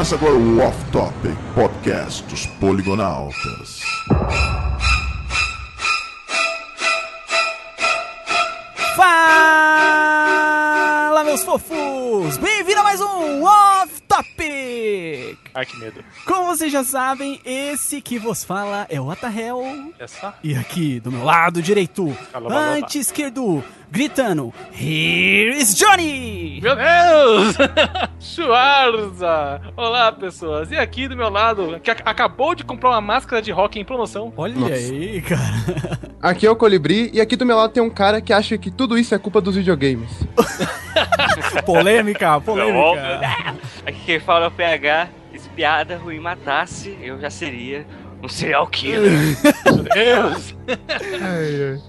Começa agora o Off Topic Podcast dos Poligonautas. Fala, meus fofos! Bem-vindo a mais um Off Topic! Ai, que medo. Como vocês já sabem, esse que vos fala é o Atahel. É só? E aqui, do meu lado direito, alô. anti-esquerdo, gritando, Here is Johnny! Meu Deus! Schwarza! Olá, pessoas. E aqui do meu lado, que ac- acabou de comprar uma máscara de rock em promoção. Olha Nossa. aí, cara. Aqui é o Colibri e aqui do meu lado tem um cara que acha que tudo isso é culpa dos videogames. polêmica, polêmica. Aqui quem fala é o PH. Se piada ruim matasse, eu já seria um serial killer. Meu Deus!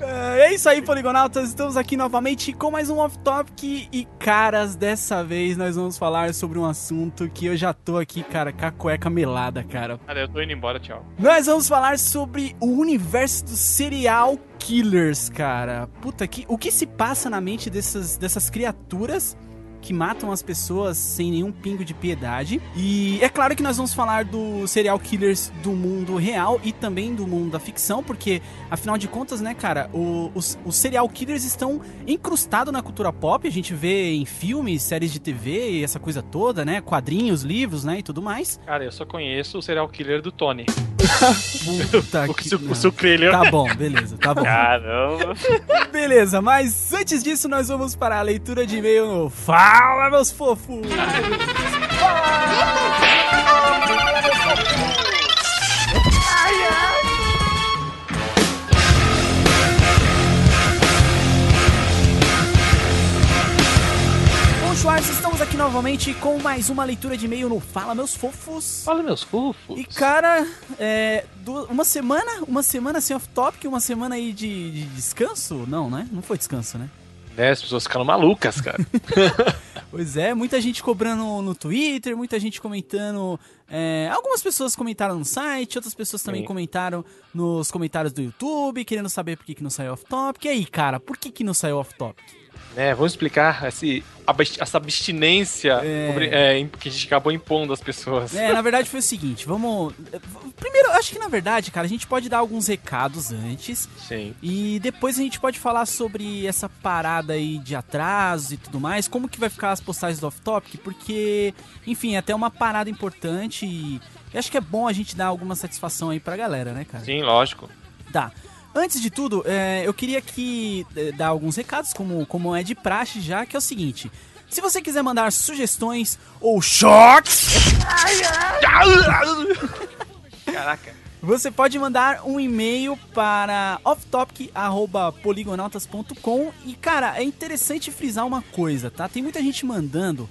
É é isso aí, Poligonautas. Estamos aqui novamente com mais um Off Topic. E, caras, dessa vez nós vamos falar sobre um assunto que eu já tô aqui, cara, com a cueca melada, cara. Cara, eu tô indo embora, tchau. Nós vamos falar sobre o universo dos serial killers, cara. Puta, que, o que se passa na mente dessas, dessas criaturas que matam as pessoas sem nenhum pingo de piedade. E é claro que nós vamos falar dos serial killers do mundo real e também do mundo da ficção, porque afinal de contas, né, cara, o- os, os serial killers estão incrustados na cultura pop. A gente vê em filmes, séries de TV e essa coisa toda, né? Quadrinhos, livros, né, e tudo mais. Cara, eu só conheço o serial killer do Tony. Puta O, que... não. o sucrilho. Tá bom, beleza, tá bom. Caramba. Beleza, mas antes disso nós vamos para a leitura de e-mail no Fala, meus fofos! Bom, Schwartz, estamos aqui novamente com mais uma leitura de e-mail no Fala, meus fofos. Fala, meus fofos. E cara, é, uma semana, uma semana sem off-topic, uma semana aí de, de descanso? Não, né? Não foi descanso, né? Né, as pessoas ficaram malucas, cara. Pois é, muita gente cobrando no Twitter, muita gente comentando. é, algumas pessoas comentaram no site, outras pessoas também Sim. comentaram nos comentários do YouTube, querendo saber por que, que não saiu off-topic. E aí, cara, por que, que não saiu off-topic? Né, vamos explicar esse, essa abstinência É. é, que a gente acabou impondo às pessoas. É, na verdade foi o seguinte, vamos. Primeiro, acho que na verdade, cara, a gente pode dar alguns recados antes. Sim. E depois a gente pode falar sobre essa parada aí de atraso e tudo mais, como que vai ficar as postagens do off-topic, porque, enfim, é até uma parada importante e eu acho que é bom a gente dar alguma satisfação aí pra galera, né, cara? Sim, lógico. Tá. Antes de tudo, é, eu queria aqui é, dar alguns recados, como, como é de praxe já, que é o seguinte. Se você quiser mandar sugestões ou choques, Caraca. Você pode mandar um e-mail para offtopic.poligonautas.com e, cara, é interessante frisar uma coisa, tá? Tem muita gente mandando,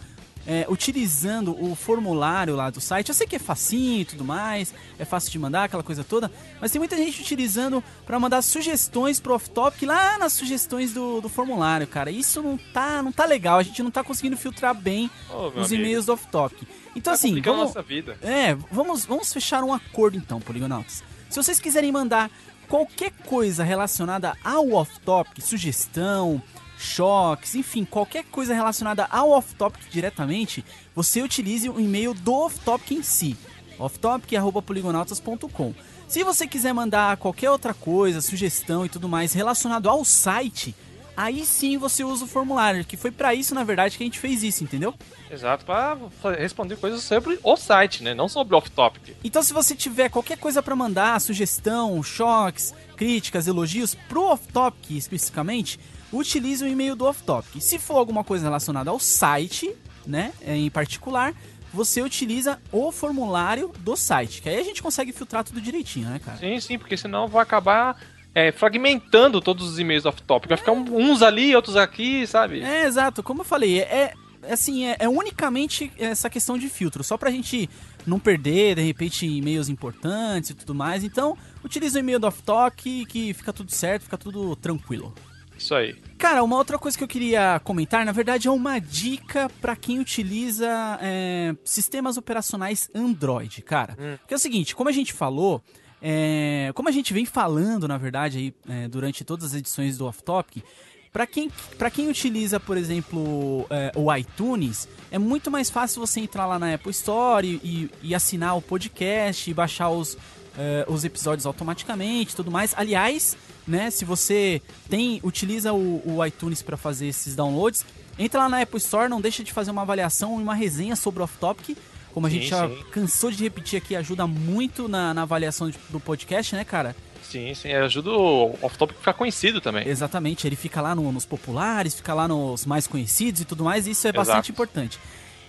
é, utilizando o formulário lá do site. Eu sei que é facinho e tudo mais, é fácil de mandar, aquela coisa toda, mas tem muita gente utilizando para mandar sugestões pro Offtopic lá nas sugestões do, do formulário, cara. Isso não tá, não tá legal, a gente não tá conseguindo filtrar bem meu os e-mails do Offtopic. Então, Tá assim, vamos, nossa vida. é, vamos, vamos fechar um acordo então, Poligonautas. Se vocês quiserem mandar qualquer coisa relacionada ao off-topic, sugestão, choques, enfim, qualquer coisa relacionada ao off-topic diretamente, você utilize o e-mail do off-topic em si, offtopic.poligonautas.com. Se você quiser mandar qualquer outra coisa, sugestão e tudo mais relacionado ao site, aí sim você usa o formulário, que foi pra isso, na verdade, que a gente fez isso, entendeu? Exato, pra fa- responder coisas sobre o site, né? Não sobre off-topic. Então, se você tiver qualquer coisa pra mandar, sugestão, choques, críticas, elogios pro off-topic especificamente, utilize o e-mail do off-topic. Se for alguma coisa relacionada ao site, né, em particular, você utiliza o formulário do site, que aí a gente consegue filtrar tudo direitinho, né, cara? Sim, sim, porque senão vai acabar é, fragmentando todos os e-mails off-topic. Vai ficar uns ali, outros aqui, sabe? É, exato. Como eu falei, é, é assim, é, é unicamente essa questão de filtro, só pra gente não perder, de repente, e-mails importantes e tudo mais. Então, utiliza o e-mail do off-talk que fica tudo certo, fica tudo tranquilo. Isso aí. Cara, uma outra coisa que eu queria comentar, na verdade, é uma dica pra quem utiliza é, sistemas operacionais Android, cara. Que é o seguinte, como a gente falou, é, como a gente vem falando, na verdade, aí, é, durante todas as edições do Off Topic, Pra quem, pra quem utiliza, por exemplo, é, o iTunes, é muito mais fácil você entrar lá na Apple Store e, e- e assinar o podcast e baixar os, é, os episódios automaticamente e tudo mais. Aliás, né, se você tem utiliza o, o iTunes para fazer esses downloads, entra lá na Apple Store, não deixa de fazer uma avaliação e uma resenha sobre o Off Topic. Como a Sim, gente já sim. cansou de repetir aqui, ajuda muito na, na avaliação de- do podcast, né, cara? Sim, sim, ajuda o off-topic a ficar conhecido também. Exatamente, ele fica lá no- nos populares, fica lá nos mais conhecidos e tudo mais, e isso é Exato. bastante importante.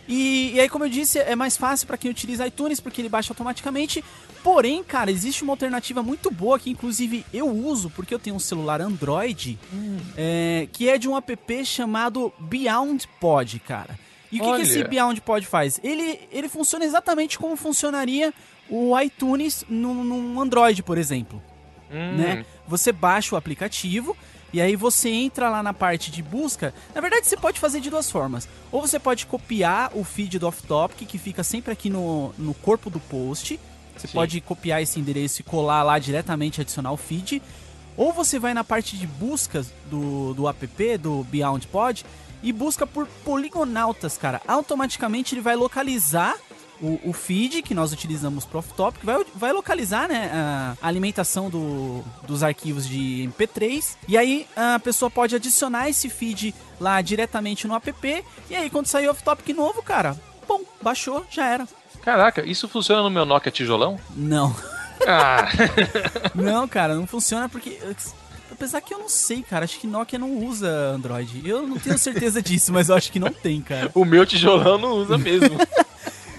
E, e aí, como eu disse, é mais fácil para quem utiliza iTunes, porque ele baixa automaticamente. Porém, cara, existe uma alternativa muito boa que, inclusive, eu uso, porque eu tenho um celular Android, é, que é de um app chamado Beyond Pod, cara. E o que, que esse Beyond Pod faz? Ele, ele funciona exatamente como funcionaria o iTunes num, num Android, por exemplo Hum, né? Você baixa o aplicativo e aí você entra lá na parte de busca. Na verdade, você pode fazer de duas formas. Ou você pode copiar o feed do Off Topic, que fica sempre aqui no, no corpo do post. Você Sim. pode copiar esse endereço e colar lá diretamente e adicionar o feed. Ou você vai na parte de buscas do, do app, do Beyond Pod, e busca por poligonautas, cara. Automaticamente ele vai localizar o, o feed que nós utilizamos pro off-topic, vai, vai localizar né, a alimentação do- dos arquivos de MP3. E aí a pessoa pode adicionar esse feed lá diretamente no app. E aí quando sair o off-topic novo, cara, bom, baixou, já era. Caraca, isso funciona no meu Nokia tijolão? Não. Ah, Não, cara, não funciona porque. Apesar que eu não sei, cara. Acho que Nokia não usa Android. Eu não tenho certeza disso, mas eu acho que não tem, cara. o meu tijolão não usa mesmo.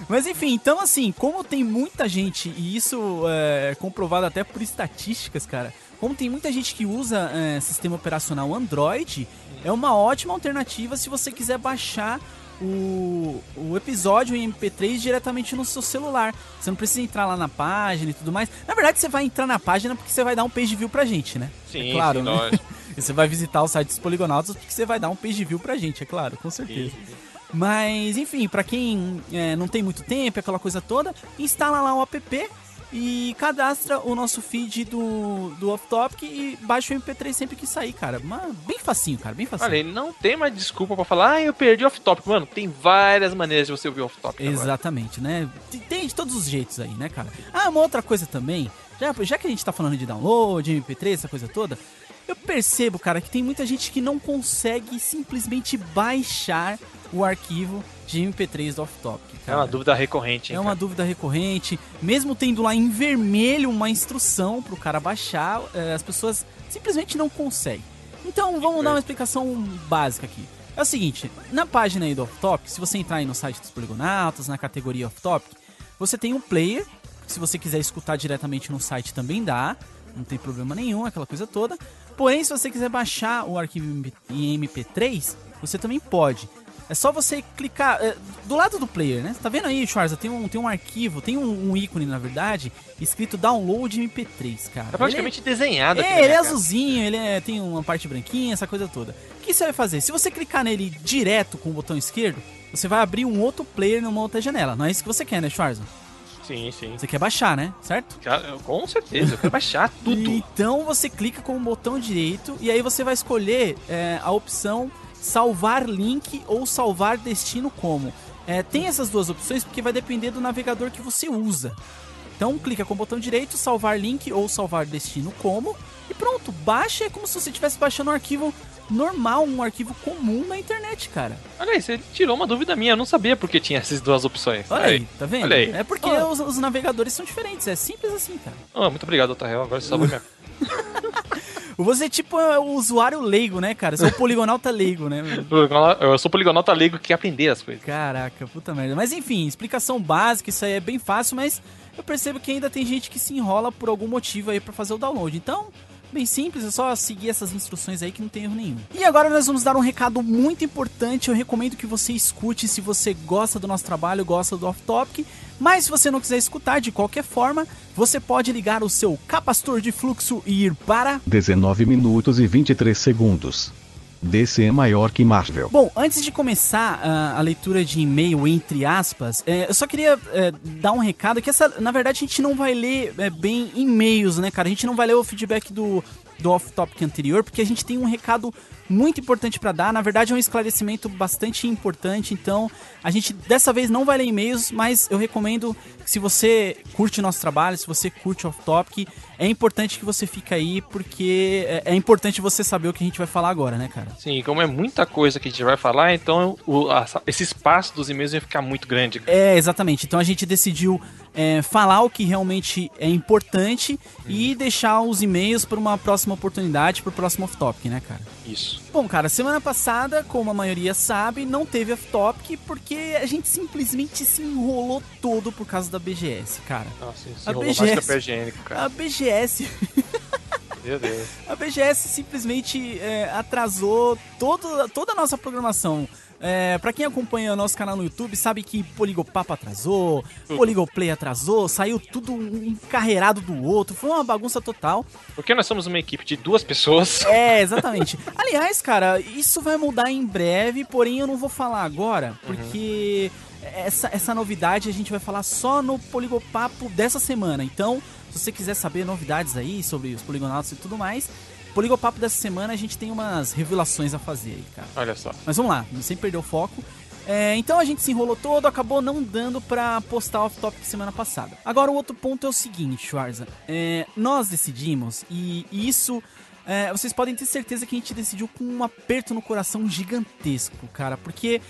Mas enfim, então assim, como tem muita gente, e isso é comprovado até por estatísticas, cara. Como tem muita gente que usa é, sistema operacional Android, é uma ótima alternativa se você quiser baixar o, o episódio em MP3 diretamente no seu celular. Você não precisa entrar lá na página e tudo mais. Na verdade, você vai entrar na página porque você vai dar um page view pra gente, né? Sim, é claro, sim, né? você vai visitar o site dos Poligonautas porque você vai dar um page view pra gente, é claro, com certeza. Mas, enfim, pra quem é, não tem muito tempo, aquela coisa toda, instala lá o app e cadastra o nosso feed do, do Off Topic e baixa o MP3 sempre que sair, cara. Mas bem facinho, cara, bem facinho. Olha, ele não tem mais desculpa pra falar, ah, eu perdi off-topic. Mano, tem várias maneiras de você ouvir off-topic. agora. Exatamente, né? Tem- Tem de todos os jeitos aí, né, cara? Ah, uma outra coisa também, já, já que a gente tá falando de download, MP3, essa coisa toda, eu percebo, cara, que tem muita gente que não consegue simplesmente baixar o arquivo de MP3 do Off Topic, É uma dúvida recorrente, hein, É uma cara? dúvida recorrente, mesmo tendo lá em vermelho uma instrução pro cara baixar, eh, as pessoas simplesmente não conseguem. Então vamos dar uma explicação básica aqui. É o seguinte, na página aí do Off Topic, se você entrar aí no site dos Poligonautas, na categoria Off Topic, você tem um player, se você quiser escutar diretamente no site também dá, não tem problema nenhum, aquela coisa toda. Porém, se você quiser baixar o arquivo em MP3, você também pode. É só você clicar é, do lado do player, né? Tá vendo aí, Schwarza? Tem um, tem um arquivo, tem um, um ícone, na verdade, escrito Download MP3, cara. É praticamente desenhado Ele aqui é, na ele é cara. azulzinho, ele é- tem uma parte branquinha, essa coisa toda. O que você vai fazer? Se você clicar nele direto com o botão esquerdo, você vai abrir um outro player numa outra janela. Não é isso que você quer, né, Schwarza? Sim, sim. Você quer baixar, né? Certo? Cara, Com certeza, eu quero baixar tudo. Então você clica com o botão direito e aí você vai escolher é, a opção salvar link ou salvar destino como. É, tem essas duas opções porque vai depender do navegador que você usa. Então clica com o botão direito, salvar link ou salvar destino como e pronto, baixa é como se você estivesse baixando um arquivo normal, um arquivo comum na internet, cara. Olha aí, você tirou uma dúvida minha, eu não sabia porque tinha essas duas opções. Olha aí, tá vendo? olha aí. É porque Ah. os, os navegadores são diferentes, é simples assim, cara. Ah, muito obrigado, Otarrel. Agora você salvou minha. Você tipo é o usuário leigo, né, cara? Você é o poligonauta leigo, né? Eu sou poligonauta leigo que quer aprender as coisas. Caraca, puta merda. Mas enfim, explicação básica, isso aí é bem fácil, mas eu percebo que ainda tem gente que se enrola por algum motivo aí pra fazer o download. Então, bem simples, é só seguir essas instruções aí que não tem erro nenhum. E agora nós vamos dar um recado muito importante. Eu recomendo que você escute se você gosta do nosso trabalho, gosta do Off Topic. Mas se você não quiser escutar de qualquer forma, você pode ligar o seu capacitor de fluxo e ir para 19 minutos e 23 segundos. DC é maior que Marvel. Bom, antes de começar ah, a leitura de e-mail, entre aspas, é, eu só queria é, dar um recado que essa, na verdade, a gente não vai ler é, bem e-mails, né, cara? A gente não vai ler o feedback do, do off-topic anterior, porque a gente tem um recado muito importante para dar. Na verdade, é um esclarecimento bastante importante. Então, a gente dessa vez não vai ler e-mails, mas eu recomendo que se você curte nosso trabalho, se você curte off-topic, é importante que você fique aí, porque é, é importante você saber o que a gente vai falar agora, né, cara? Sim, como é muita coisa que a gente vai falar, então o, a, esse espaço dos e-mails vai ficar muito grande. É, exatamente. Então a gente decidiu é, falar o que realmente é importante e deixar os e-mails para uma próxima oportunidade, para o próximo off-topic, né, cara? Isso. Bom, cara, semana passada, como a maioria sabe, não teve off-topic porque a gente simplesmente se enrolou todo por causa da BGS, cara. Nossa, isso A enrolou mais BGS. que higiênico, cara. A BGS, Meu Deus. a BGS simplesmente é, atrasou todo, toda a nossa programação. É, pra quem acompanha o nosso canal no YouTube, sabe que Poligopapo atrasou, Poligoplay atrasou, saiu tudo um encarreirado do outro, foi uma bagunça total. Porque nós somos uma equipe de duas pessoas. É, exatamente. Aliás, cara, isso vai mudar em breve, porém eu não vou falar agora, porque essa, essa novidade a gente vai falar só no Poligopapo dessa semana. Então, se você quiser saber novidades aí sobre os poligonautas e tudo mais, Poligopapo dessa semana a gente tem umas revelações a fazer aí, cara. Olha só. Mas vamos lá, sem perder o foco. É, então a gente se enrolou todo, acabou não dando pra postar off-topic semana passada. Agora o outro ponto é o seguinte, Schwarza. É, nós decidimos, e, e isso é, vocês podem ter certeza que a gente decidiu com um aperto no coração gigantesco, cara, porque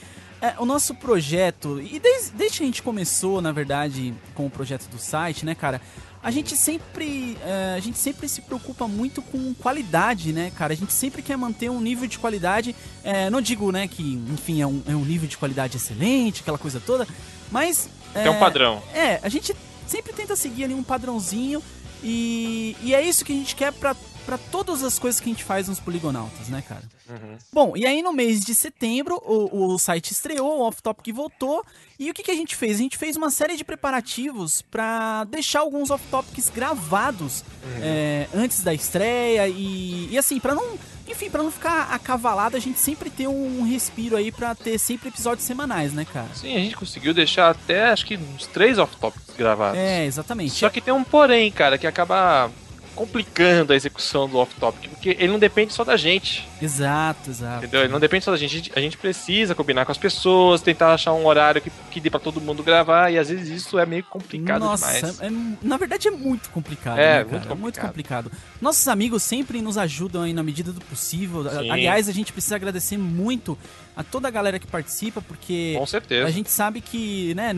é, o nosso projeto, e desde, desde que a gente começou, na verdade, com o projeto do site, né, cara, a gente sempre é, a gente sempre se preocupa muito com qualidade, né, cara? A gente sempre quer manter um nível de qualidade. é, não digo, né, que enfim é um, é um nível de qualidade excelente, aquela coisa toda, mas Tem um padrão. é, a gente sempre tenta seguir ali um padrãozinho e, e é isso que a gente quer pra, pra todas as coisas que a gente faz nos poligonautas, né, cara? Uhum. Bom, e aí no mês de setembro o, o site estreou, o Off Topic voltou. E o que, que a gente fez? A gente fez uma série de preparativos pra deixar alguns Off Topics gravados é, antes da estreia. E, e assim, pra não. Enfim, pra não ficar acavalado, a gente sempre ter um respiro aí pra ter sempre episódios semanais, né, cara? Sim, a gente conseguiu deixar até acho que uns três off-topics gravados. É, exatamente. Só que tem um porém, cara, que acaba complicando a execução do off-topic, porque ele não depende só da gente, Exato, exato. entendeu? Ele não depende só da gente. A gente- precisa combinar com as pessoas, tentar achar um horário que, que dê pra todo mundo gravar, e às vezes isso é meio complicado Nossa, demais. é- na verdade é muito complicado. É, né, muito cara? muito complicado. complicado. Nossos amigos sempre nos ajudam aí na medida do possível. Sim. Aliás, a gente precisa agradecer muito a toda a galera que participa, porque Com certeza. a gente sabe que, né,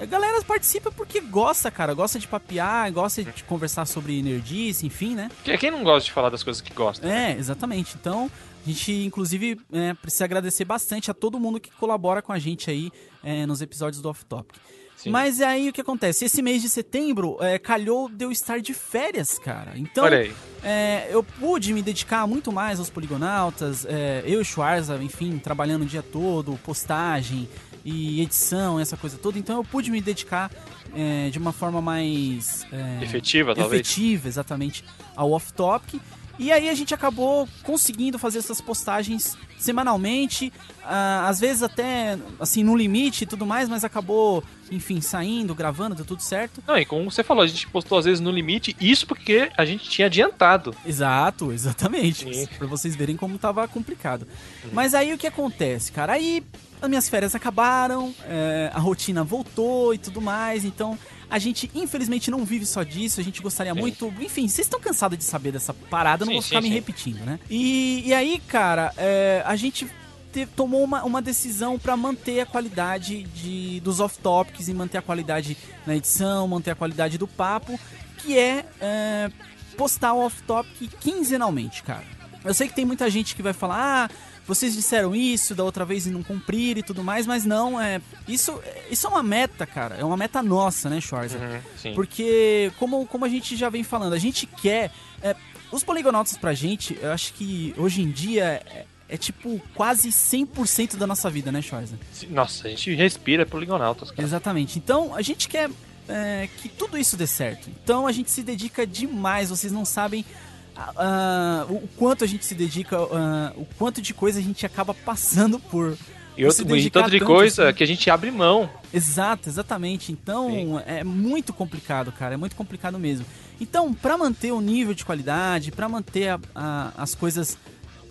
a galera participa porque gosta, cara, gosta de papear, gosta de conversar sobre nerdice, enfim, né? Porque Quem não gosta de falar das coisas que gosta? É, exatamente. Então, a gente, inclusive, é, precisa agradecer bastante a todo mundo que colabora com a gente aí é, nos episódios do Off Topic. Sim. Mas aí o que acontece? Esse mês de setembro é, calhou de eu estar de férias, cara. Então, é, eu pude me dedicar muito mais aos poligonautas. é, eu e o Schwarza, enfim, trabalhando o dia todo, postagem e edição, essa coisa toda. Então eu pude me dedicar é, de uma forma mais é, Efetiva, talvez. efetiva, exatamente, ao off-topic. E aí a gente acabou conseguindo fazer essas postagens semanalmente, ah, às vezes até assim no limite e tudo mais, mas acabou, enfim, saindo, gravando, deu tudo certo. Não, e como você falou, a gente postou às vezes no limite, isso porque a gente tinha adiantado. Exato, exatamente. Pra vocês verem como tava complicado. Mas aí o que acontece, cara? Aí as minhas férias acabaram, é, a rotina voltou e tudo mais, então a gente infelizmente não vive só disso, a gente gostaria Sim. muito. Enfim, vocês estão cansados de saber dessa parada, eu não Sim, vou ficar sim, me sim. repetindo, né? E, e aí, cara, é, a gente te- tomou uma, uma decisão pra manter a qualidade de, dos off-topics e manter a qualidade na edição, manter a qualidade do papo, que é, é, postar o off-topic quinzenalmente, cara. Eu sei que tem muita gente que vai falar, ah, vocês disseram isso da outra vez e não cumpriram e tudo mais, mas não, é. Isso, isso é uma meta, cara. É uma meta nossa, né, Schwarza? Uhum. Porque, como, como a gente já vem falando, a gente quer. é, os poligonautas pra gente, eu acho que hoje em dia é, é tipo quase 100% da nossa vida, né, Schwarza? Nossa, a gente respira poligonautas, cara. Exatamente. Então, a gente quer é, que tudo isso dê certo. Então, a gente se dedica demais. Vocês não sabem ah, o quanto a gente se dedica, ah, o quanto de coisa a gente acaba passando por E, outro, e tanto de coisa assim. que a gente abre mão. Exato, exatamente. Então Sim. é muito complicado, cara. É muito complicado mesmo. Então, pra manter o nível de qualidade, pra manter a- a- as coisas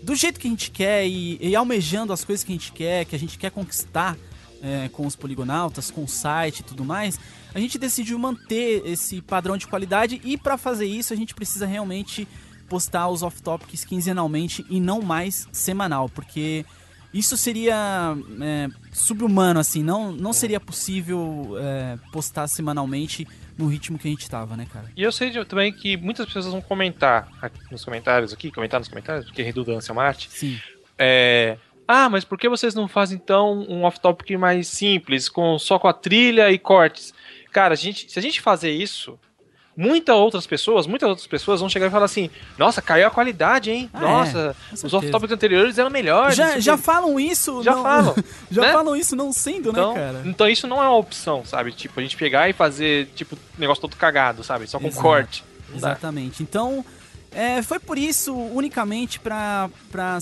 do jeito que a gente quer e, e almejando as coisas que a gente quer, que a gente quer conquistar é, com os poligonautas, com o site e tudo mais, a gente decidiu manter esse padrão de qualidade e pra fazer isso a gente precisa realmente postar os off-topics quinzenalmente e não mais semanal, porque isso seria é, subhumano, assim, não, não seria possível é, postar semanalmente no ritmo que a gente tava, né, cara? E eu sei também que muitas pessoas vão comentar aqui nos comentários aqui, comentar nos comentários, porque redundância é uma arte. Sim. É. Ah, mas por que vocês não fazem então um off-topic mais simples, com só com a trilha e cortes? Cara, a gente, se a gente fazer isso, muitas outras pessoas, muitas outras pessoas vão chegar e falar assim: Nossa, caiu a qualidade, hein? Ah, Nossa, é, os off-topics anteriores eram melhores. Já, já quê." falam isso, Já não- falam, já né? falam isso não sendo, então, né, cara? então isso não é uma opção, sabe? Tipo, a gente pegar e fazer, tipo, negócio todo cagado, sabe? Só com Exato. corte. Não dá. Exatamente. Então, é, foi por isso, unicamente pra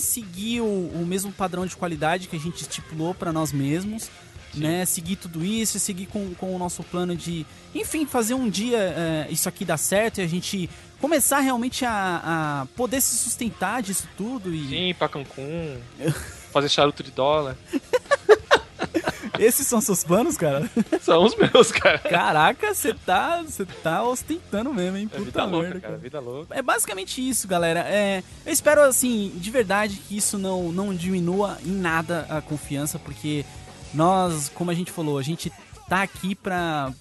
seguir o, o mesmo padrão de qualidade que a gente estipulou pra nós mesmos, né? Seguir tudo isso, seguir com, com o nosso plano de, enfim, fazer um dia é, isso aqui dar certo e a gente começar realmente a, a poder se sustentar disso tudo e Sim, ir pra Cancún, fazer charuto de dólar. esses são seus planos, cara? São os meus, cara. Caraca, você tá, você tá ostentando mesmo, hein? É Puta vida louca, merda, cara. Vida louca. É basicamente isso, galera. É, eu espero, assim, de verdade que isso não, não diminua em nada a confiança, porque nós, como a gente falou, a gente tá aqui pra.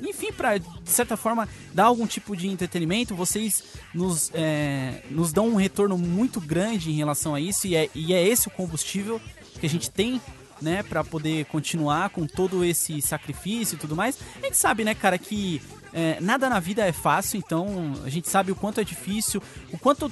Enfim, pra, de certa forma, dar algum tipo de entretenimento. Vocês nos, é, nos dão um retorno muito grande em relação a isso, e é, e é esse o combustível que a gente tem né, para poder continuar com todo esse sacrifício e tudo mais. A gente sabe, né, cara, que é, nada na vida é fácil, então a gente sabe o quanto é difícil, o quanto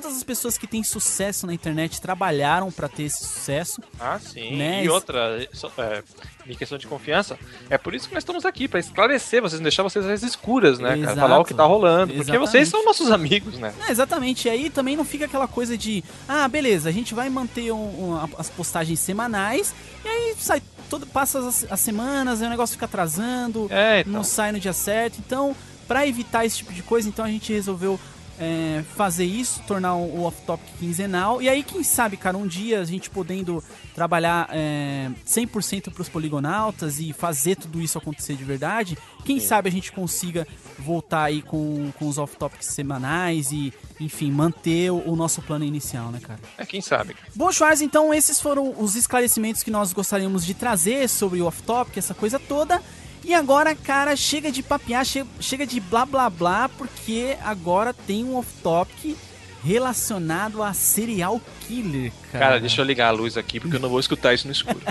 todas as pessoas que têm sucesso na internet trabalharam para ter esse sucesso. Ah, sim. Né? E outra, é, em questão de confiança, é por isso que nós estamos aqui, pra esclarecer vocês, não deixar vocês às escuras, né, cara? Falar o que tá rolando. Porque Exatamente. vocês são nossos amigos, né? É, exatamente, e aí também não fica aquela coisa de, ah, beleza, a gente vai manter um- um- as postagens semanais, e aí sai todo, passa as, as semanas, aí o negócio fica atrasando, É, então. não sai no dia certo. Então, pra evitar esse tipo de coisa, então a gente resolveu é, fazer isso, tornar o o off-topic quinzenal. E aí, quem sabe, cara, um dia a gente podendo trabalhar é, 100% pros poligonautas e fazer tudo isso acontecer de verdade, quem sabe a gente consiga voltar aí com, com os off-topics semanais e, enfim, manter o, o nosso plano inicial, né, cara? É, quem sabe. Bom, Schwarz, então esses foram os esclarecimentos que nós gostaríamos de trazer sobre o off-topic, essa coisa toda. E agora, cara, chega de papiar, che- chega de blá blá blá, porque agora tem um off-topic relacionado a serial killer, cara. Cara, deixa eu ligar a luz aqui, porque eu não vou escutar isso no escuro.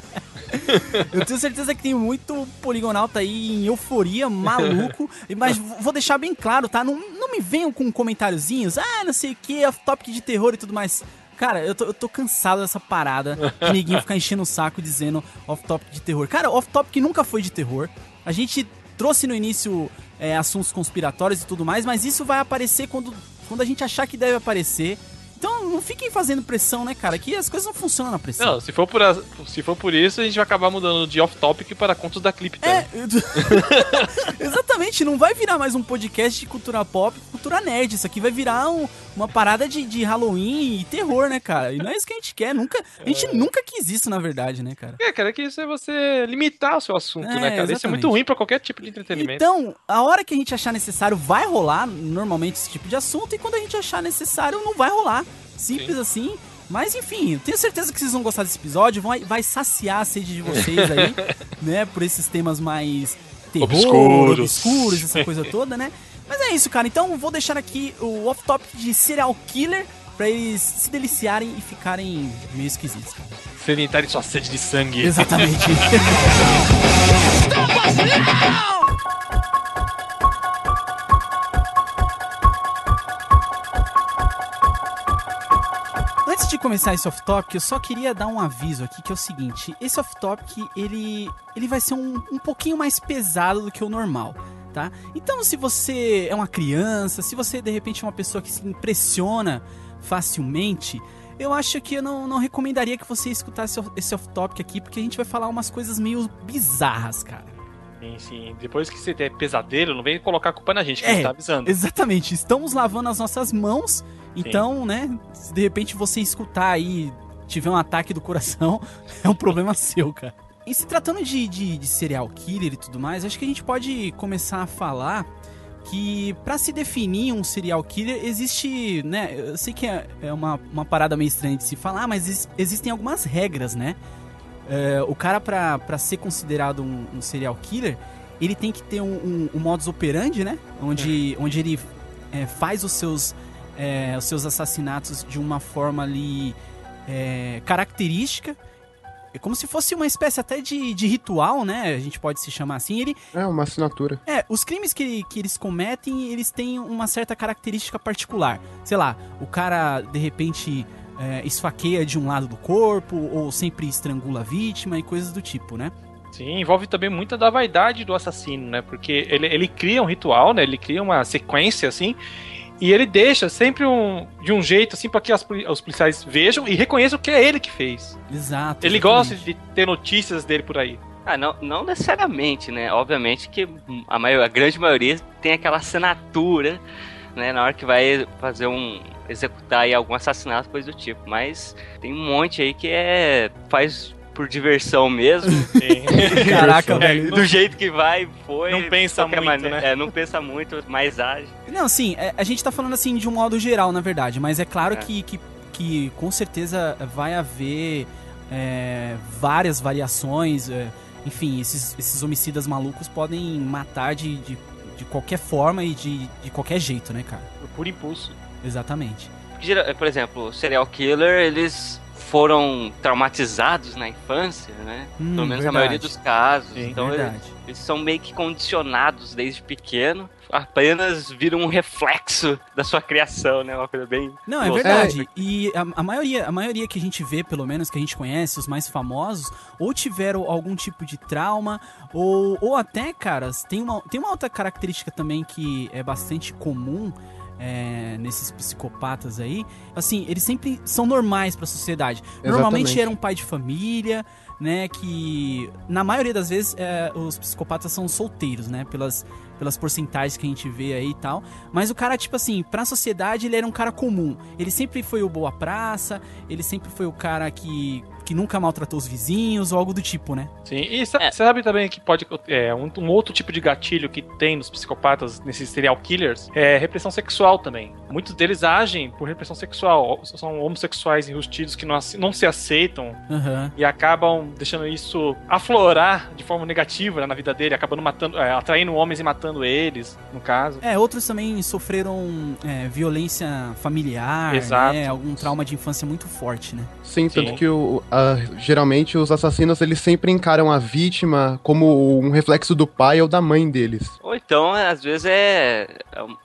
Eu tenho certeza que tem muito poligonauta aí em euforia, maluco. Mas vou deixar bem claro, tá? Não, não me venham com comentáriozinhos, ah, não sei o que, off-topic de terror e tudo mais. Cara, eu tô, eu tô cansado dessa parada de ninguém ficar enchendo o saco dizendo off-topic de terror. Cara, off-topic nunca foi de terror. A gente trouxe no início é, assuntos conspiratórios e tudo mais, mas isso vai aparecer quando, quando a gente achar que deve aparecer. Então não fiquem fazendo pressão, né, cara? Que as coisas não funcionam na pressão. Não, se for, por, a- se for por isso, a gente vai acabar mudando de off-topic para contos da Clip também. É, exatamente, não vai virar mais um podcast de cultura pop, cultura nerd. Isso aqui vai virar um- uma parada de, de Halloween e terror, né, cara? E não é isso que a gente quer, nunca. A gente nunca quis isso, na verdade, né, cara? É, cara, que isso é você limitar o seu assunto, É, né, cara? Isso é exatamente. muito ruim pra qualquer tipo de entretenimento. Então, a hora que a gente achar necessário, vai rolar normalmente esse tipo de assunto, e quando a gente achar necessário, não vai rolar. Simples Sim. assim. Mas enfim, tenho certeza que vocês vão gostar desse episódio, vai, vai saciar a sede de vocês aí, né? Por esses temas mais terror, Obscuros. obscuros, essa coisa toda, né? Mas é isso, cara. Então vou deixar aqui o off-topic de serial killer pra eles se deliciarem e ficarem meio esquisitos, cara. Sedimentarem sua sede de sangue. Exatamente. começar esse off-topic, eu só queria dar um aviso aqui, que é o seguinte. Esse off-topic, ele, ele vai ser um, um pouquinho mais pesado do que o normal, tá? Então, se você é uma criança, se você, de repente, é uma pessoa que se impressiona facilmente, eu acho que eu não, não recomendaria que você escutasse esse off-topic aqui, porque a gente vai falar umas coisas meio bizarras, cara. Sim, sim. Depois que você der pesadelo, não vem colocar a culpa na gente, que É, a gente tá avisando. Exatamente, estamos lavando as nossas mãos, então, né, se de repente você escutar aí, tiver um ataque do coração, é um problema seu, cara. E se tratando de, de, de serial killer e tudo mais, acho que a gente pode começar a falar que pra se definir um serial killer existe, né, eu sei que é, é uma, uma parada meio estranha de se falar, mas ex- existem algumas regras, né? É, o cara pra, pra ser considerado um, um serial killer, ele tem que ter um, um, um modus operandi, né? Onde, onde ele é, faz os seus, é, os seus assassinatos de uma forma ali é, característica. É como se fosse uma espécie até de, de ritual, né? A gente pode se chamar assim. Ele, É uma assinatura. é, os crimes que, que eles cometem, eles têm uma certa característica particular. Sei lá, o cara, de repente, é, esfaqueia de um lado do corpo, ou sempre estrangula a vítima e coisas do tipo, né? Sim, envolve também muita da vaidade do assassino, né? Porque ele, ele cria um ritual, né? Ele cria uma sequência, assim, e ele deixa sempre um, de um jeito, assim, para que as os policiais vejam e reconheçam que é ele que fez. Exato. Ele exatamente. gosta de ter notícias dele por aí. Ah, não, não necessariamente, né? Obviamente que a, maior, a grande maioria tem aquela assinatura, né? Na hora que vai fazer um. executar aí algum assassinato, coisa do tipo. Mas tem um monte aí que é. faz por diversão mesmo. Caraca, É, velho. do jeito que vai, foi. Não pensa muito, maneira. né? É, não pensa muito, mas age. Não, sim, é, a gente tá falando assim de um modo geral, na verdade, mas é claro É. Que, que, que com certeza vai haver é, várias variações. é, enfim, esses, esses homicidas malucos podem matar de, de, de qualquer forma e de, de qualquer jeito, né, cara? Por impulso. Exatamente. Por exemplo, serial killer, eles foram traumatizados na infância, né? Hum, Pelo menos verdade. a maioria dos casos. Sim, então eles, eles são meio que condicionados desde pequeno. Apenas viram um reflexo da sua criação, né? Uma coisa bem. Não, é verdade. E a, a maioria, a maioria que a gente vê, pelo menos que a gente conhece, os mais famosos, ou tiveram algum tipo de trauma, ou, ou até, caras, tem uma, tem uma outra característica também que é bastante comum é, nesses psicopatas aí. Assim, eles sempre são normais pra sociedade. Normalmente Exatamente. era um pai de família, né? Que na maioria das vezes é, os psicopatas são solteiros, né? Pelas, pelas porcentagens que a gente vê aí e tal. Mas o cara, tipo assim, pra sociedade ele era um cara comum. Ele sempre foi o boa praça, ele sempre foi o cara que, que nunca maltratou os vizinhos ou algo do tipo, né? Sim, e É. você sabe também que pode. É, um, um outro tipo de gatilho que tem nos psicopatas, nesses serial killers, é repressão sexual também. Muitos deles agem por repressão sexual. São homossexuais enrustidos que não, não se aceitam Aham. e acabam deixando isso aflorar de forma negativa né, na vida dele, acabando matando, é, atraindo homens e matando eles, no caso. É, outros também sofreram é, violência familiar, Exato. né? Algum trauma de infância muito forte, né? Sim, tanto Sim. que o, a- geralmente os assassinos eles sempre encaram a vítima como um reflexo do pai ou da mãe deles. Ou então, às vezes, é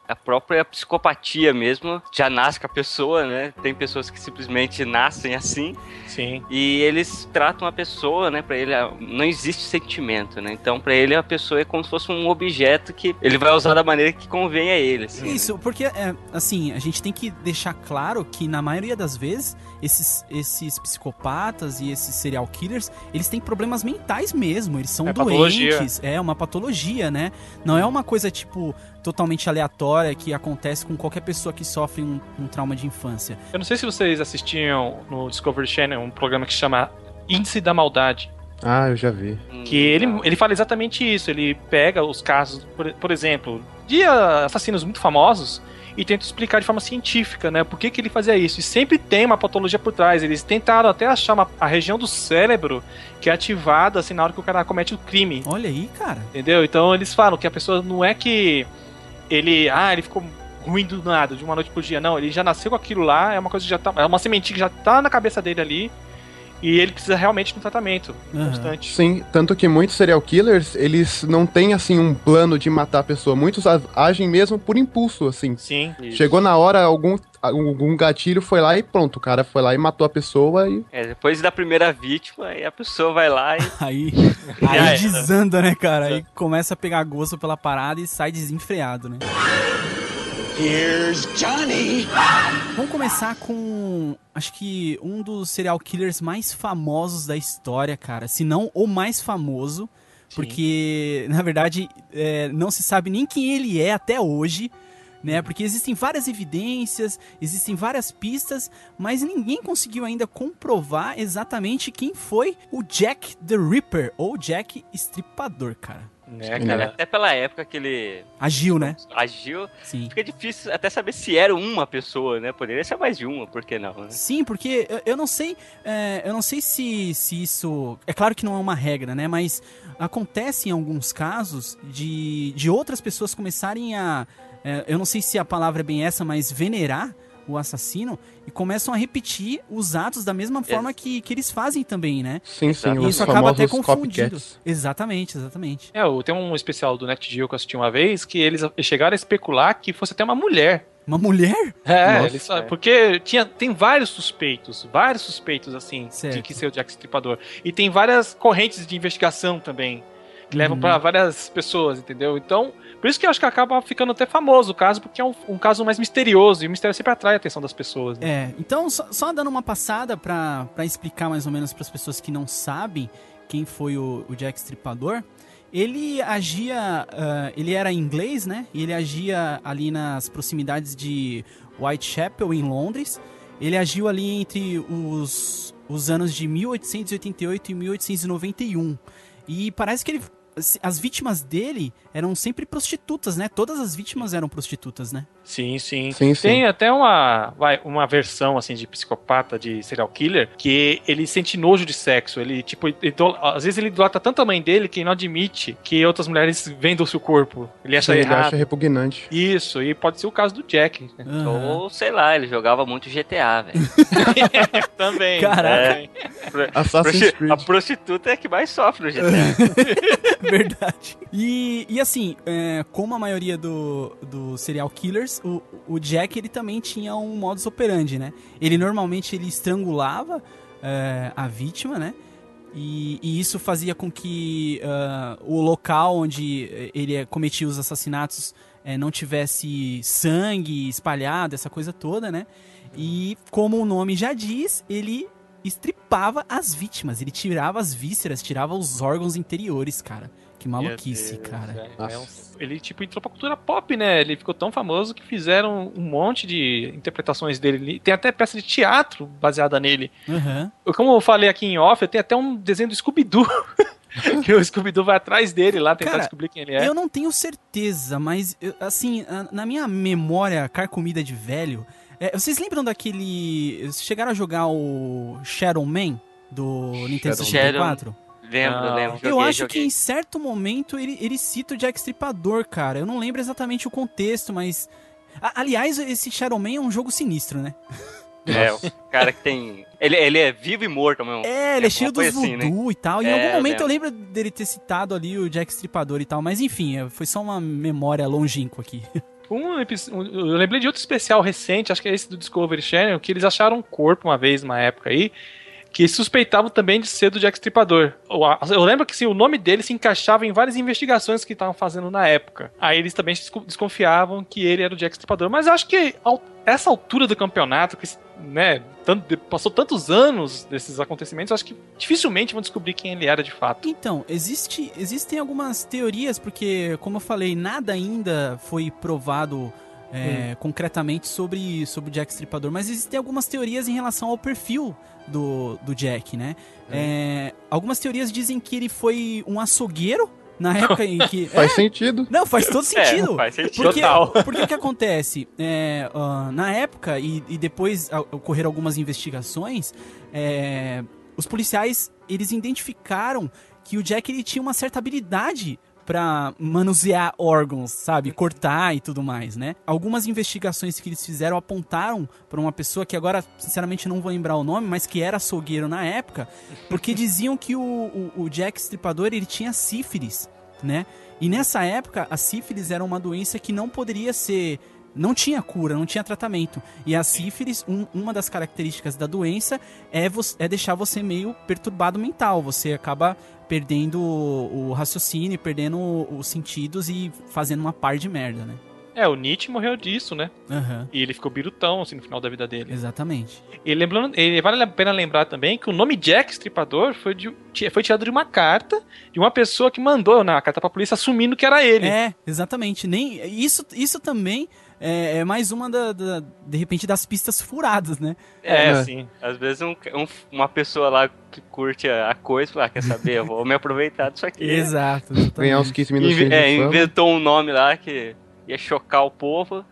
a própria psicopatia mesmo. Já nasce com a pessoa, né? Tem pessoas que simplesmente nascem assim. Sim. E eles tratam a pessoa, né? Pra ele não existe sentimento, né? Então, pra ele a pessoa é como se fosse um objeto que ele vai usar da maneira que convém a ele. assim, né? Isso, porque, é, assim, a gente tem que deixar claro que na maioria das vezes, esses, esses psicopatas e esses serial killers, eles têm problemas mentais mesmo, eles são É patologia. doentes, é uma patologia, né? Não é uma coisa, tipo, totalmente aleatória que acontece com qualquer pessoa que sofre um, um trauma de infância. Eu não sei se vocês assistiam no Discovery Channel um programa que chama Índice da Maldade. Ah, eu já vi. Que ele, ele fala exatamente isso. Ele pega os casos, por, por exemplo, de assassinos muito famosos e tenta explicar de forma científica, né? Por que, que ele fazia isso. E sempre tem uma patologia por trás. Eles tentaram até achar uma- a região do cérebro que é ativada assim, na hora que o cara comete o crime. Olha aí, cara. Entendeu? Então eles falam que a pessoa não é que ele. Ah, ele ficou ruim do nada, de uma noite pro dia. Não, ele já nasceu com aquilo lá, é uma coisa que já tá. É uma sementinha que já tá na cabeça dele ali. E ele precisa realmente de um tratamento Aham. constante. Sim, tanto que muitos serial killers, eles não têm assim um plano de matar a pessoa. Muitos agem mesmo por impulso, assim. Sim. Isso. Chegou na hora, algum, algum gatilho foi lá e pronto. O cara foi lá e matou a pessoa e. É, depois da primeira vítima, aí a pessoa vai lá e. Aí, aí desanda, né, cara? Aí começa a pegar gosto pela parada e sai desenfreado, né? Here's Johnny. Vamos começar com, acho que um dos serial killers mais famosos da história, cara. Se não o mais famoso. Porque, na verdade, é, não se sabe nem quem ele é até hoje. Né, porque existem várias evidências, existem várias pistas, mas ninguém conseguiu ainda comprovar exatamente quem foi o Jack the Ripper, ou Jack Estripador, cara. Né, cara? Até pela época que ele Agiu, né? agiu, Sim. fica difícil até saber se era uma pessoa, né? Poderia ser mais de uma, por que não, né? Sim, porque eu- eu não sei, é, eu não sei se, se isso, é claro que não é uma regra, né? Mas acontece em alguns casos de, de outras pessoas começarem a, é, eu não sei se a palavra é bem essa, mas venerar o assassino e começam a repetir os atos da mesma forma que, que eles fazem também, né? Sim, sim, E isso acaba até famosos confundindo. copycats. Exatamente, exatamente. É, o- tem um especial do Net Geo que eu assisti uma vez que eles chegaram a especular que fosse até uma mulher. Uma mulher? É, Nossa, só- é. porque tinha, tem vários suspeitos, vários suspeitos, assim, Certo. de que ser o Jack Stripador. E tem várias correntes de investigação também, que levam Uhum. pra várias pessoas, entendeu? Então, por isso que eu acho que acaba ficando até famoso o caso, porque é um, um caso mais misterioso, e o mistério sempre atrai a atenção das pessoas. né? É, então só, só dando uma passada pra explicar mais ou menos para as pessoas que não sabem quem foi o, o Jack Stripador, ele agia, ah, ele era inglês, né? E ele agia ali nas proximidades de Whitechapel, em Londres. Ele agiu ali entre os, os anos de 1888 e 1891. E parece que ele, as vítimas dele eram sempre prostitutas, né? Todas as vítimas eram prostitutas, né? Sim, sim. Sim, sim. Tem até uma, vai, uma versão assim de psicopata de serial killer que ele sente nojo de sexo. Ele, tipo, idol- às vezes ele idolatra tanto a mãe dele que não admite que outras mulheres vendam o seu corpo. Ele acha Ele errado. acha repugnante. Isso, e pode ser o caso do Jack. né? Aham. Ou, sei lá, ele jogava muito GTA, velho. Também. Caraca. né? Creed. A prostituta é a que mais sofre no GTA. Verdade. E, e assim, é, como a maioria do, do serial killers, o, o Jack ele também tinha um modus operandi, né? Ele normalmente ele estrangulava é, a vítima, né? E, e isso fazia com que ah, o local onde ele cometia os assassinatos eh, não tivesse sangue espalhado, essa coisa toda, né? E como o nome já diz, ele estripava as vítimas, ele tirava as vísceras, tirava os órgãos interiores, cara. Que maluquice, Deus, cara. É um- ele, tipo, entrou pra cultura pop, né? Ele ficou tão famoso que fizeram um monte de interpretações dele. Tem até peça de teatro baseada nele. Aham. Eu- Como eu falei aqui em off, eu tenho até um desenho do Scooby-Doo. que o Scooby-Doo vai atrás dele lá tentar Cara, descobrir quem ele é. Eu não tenho certeza, mas eu- assim, na minha memória carcomida de velho, é, vocês lembram daquele. Vocês chegaram a jogar o Shadow Man do Nintendo Shadow 64? Lembro, Não. lembro. eu joguei, acho que joguei. em certo momento ele, ele cita o Jack Stripador, cara. Eu não lembro exatamente o contexto, mas. A- aliás, esse Shadow Man é um jogo sinistro, né? É, o cara que tem. Ele, ele é vivo e morto ao mesmo É, ele é uma cheio dos coisa assim, né? voodoo e tal. Em É, algum momento lembro. eu lembro dele ter citado ali o Jack Stripador e tal, mas enfim, é, foi só uma memória longínqua aqui. Um, eu lembrei de outro especial recente, acho que é esse do Discovery Channel, que eles acharam um corpo uma vez, uma época aí, que suspeitavam também de ser do Jack Stripador. Eu lembro que assim, o nome dele se encaixava em várias investigações que estavam fazendo na época. Aí eles também desco- desconfiavam que ele era o Jack Stripador. Mas acho que essa altura do campeonato, que né, tanto- passou tantos anos desses acontecimentos, acho que dificilmente vão descobrir quem ele era de fato. Então, existe, existem algumas teorias, porque, como eu falei, nada ainda foi provado é, concretamente sobre, sobre o Jack Stripador, mas existem algumas teorias em relação ao perfil do, do Jack, né? É, algumas teorias dizem que ele foi um açougueiro na época em que. Faz É, sentido. não, faz todo sentido. É, faz sentido. Porque, Total. porque o que acontece? É, ah, na época, e, e depois ah, ocorreram algumas investigações, é, os policiais eles identificaram que o Jack ele tinha uma certa habilidade pra manusear órgãos, sabe? Cortar e tudo mais, né? Algumas investigações que eles fizeram apontaram pra uma pessoa que agora, sinceramente, não vou lembrar o nome, mas que era açougueiro na época, porque diziam que o, o, o Jack Stripador ele tinha sífilis, né? E nessa época, a sífilis era uma doença que não poderia ser. Não tinha cura, não tinha tratamento. E a sífilis, um- uma das características da doença é, vo- é deixar você meio perturbado mental. Você acaba perdendo o, o raciocínio, perdendo os sentidos e fazendo uma par de merda, né? É, o Nietzsche morreu disso, né? Aham. E ele ficou birutão, assim, no final da vida dele. Exatamente. E lembrando, e vale a pena lembrar também que o nome Jack Stripador foi, de- foi tirado de uma carta de uma pessoa que mandou na carta pra polícia assumindo que era ele. É, exatamente. Nem isso, isso também é, é mais uma da, da- de repente das pistas furadas, né? É, É. sim. Às vezes um- um- uma pessoa lá que curte a, a coisa, fala, ah, quer saber, eu vou me aproveitar disso aqui. Exato. Ganhar uns 15 minutos Inve- é, inventou um nome lá que ia chocar o povo,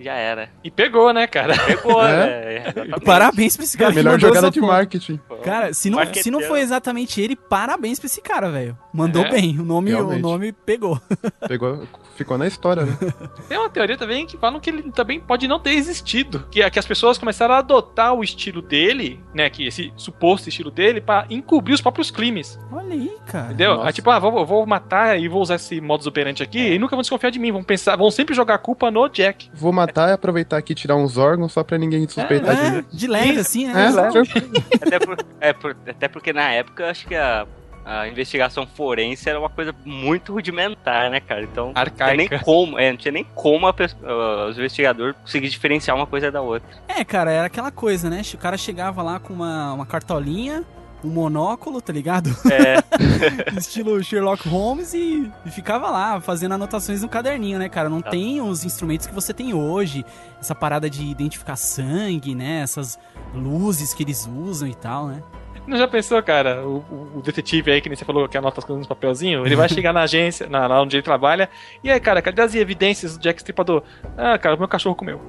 já era. E pegou, né, cara? Pegou, É? né? Exatamente. Parabéns pra esse cara. que Melhor jogada de marketing. Cara, se não, se não foi exatamente ele, parabéns pra esse cara, velho. Mandou É, bem. O nome, o nome pegou. Pegou, ficou na história, né? Tem uma teoria também que falam que ele também pode não ter existido. Que, que as pessoas começaram a adotar o estilo dele, né? Que esse suposto estilo dele, pra encobrir os próprios crimes. Olha aí, cara. Entendeu? Nossa. Aí, tipo, ah, vou, vou matar e vou usar esse modus operandi aqui e nunca vão desconfiar de mim. Vão pensar, vão sempre jogar a culpa no Jack. Vou matar e aproveitar aqui e tirar uns órgãos só pra ninguém suspeitar de É, mim. de leve, assim, né? É, tranquilo. Até, por- é, por- até porque na época eu acho que a, a investigação forense era uma coisa muito rudimentar, né, cara? Então não tinha Arcaica. nem como, é, não tinha nem como a ah, os investigadores conseguir diferenciar uma coisa da outra. É, cara, era aquela coisa, né? O cara chegava lá com uma, uma cartolinha, um monóculo, tá ligado? É, Estilo Sherlock Holmes e, e ficava lá fazendo anotações no caderninho, né, cara? Não Tá. tem os instrumentos que você tem hoje, essa parada de identificar sangue, né? Essas luzes que eles usam e tal, né? Não já pensou, cara? O, o- o detetive aí, que nem você falou que anota as coisas no papelzinho, ele vai chegar na agência, na, lá onde ele trabalha, e aí, cara, cadê as evidências do Jack Stripador? Ah, cara, o meu cachorro comeu.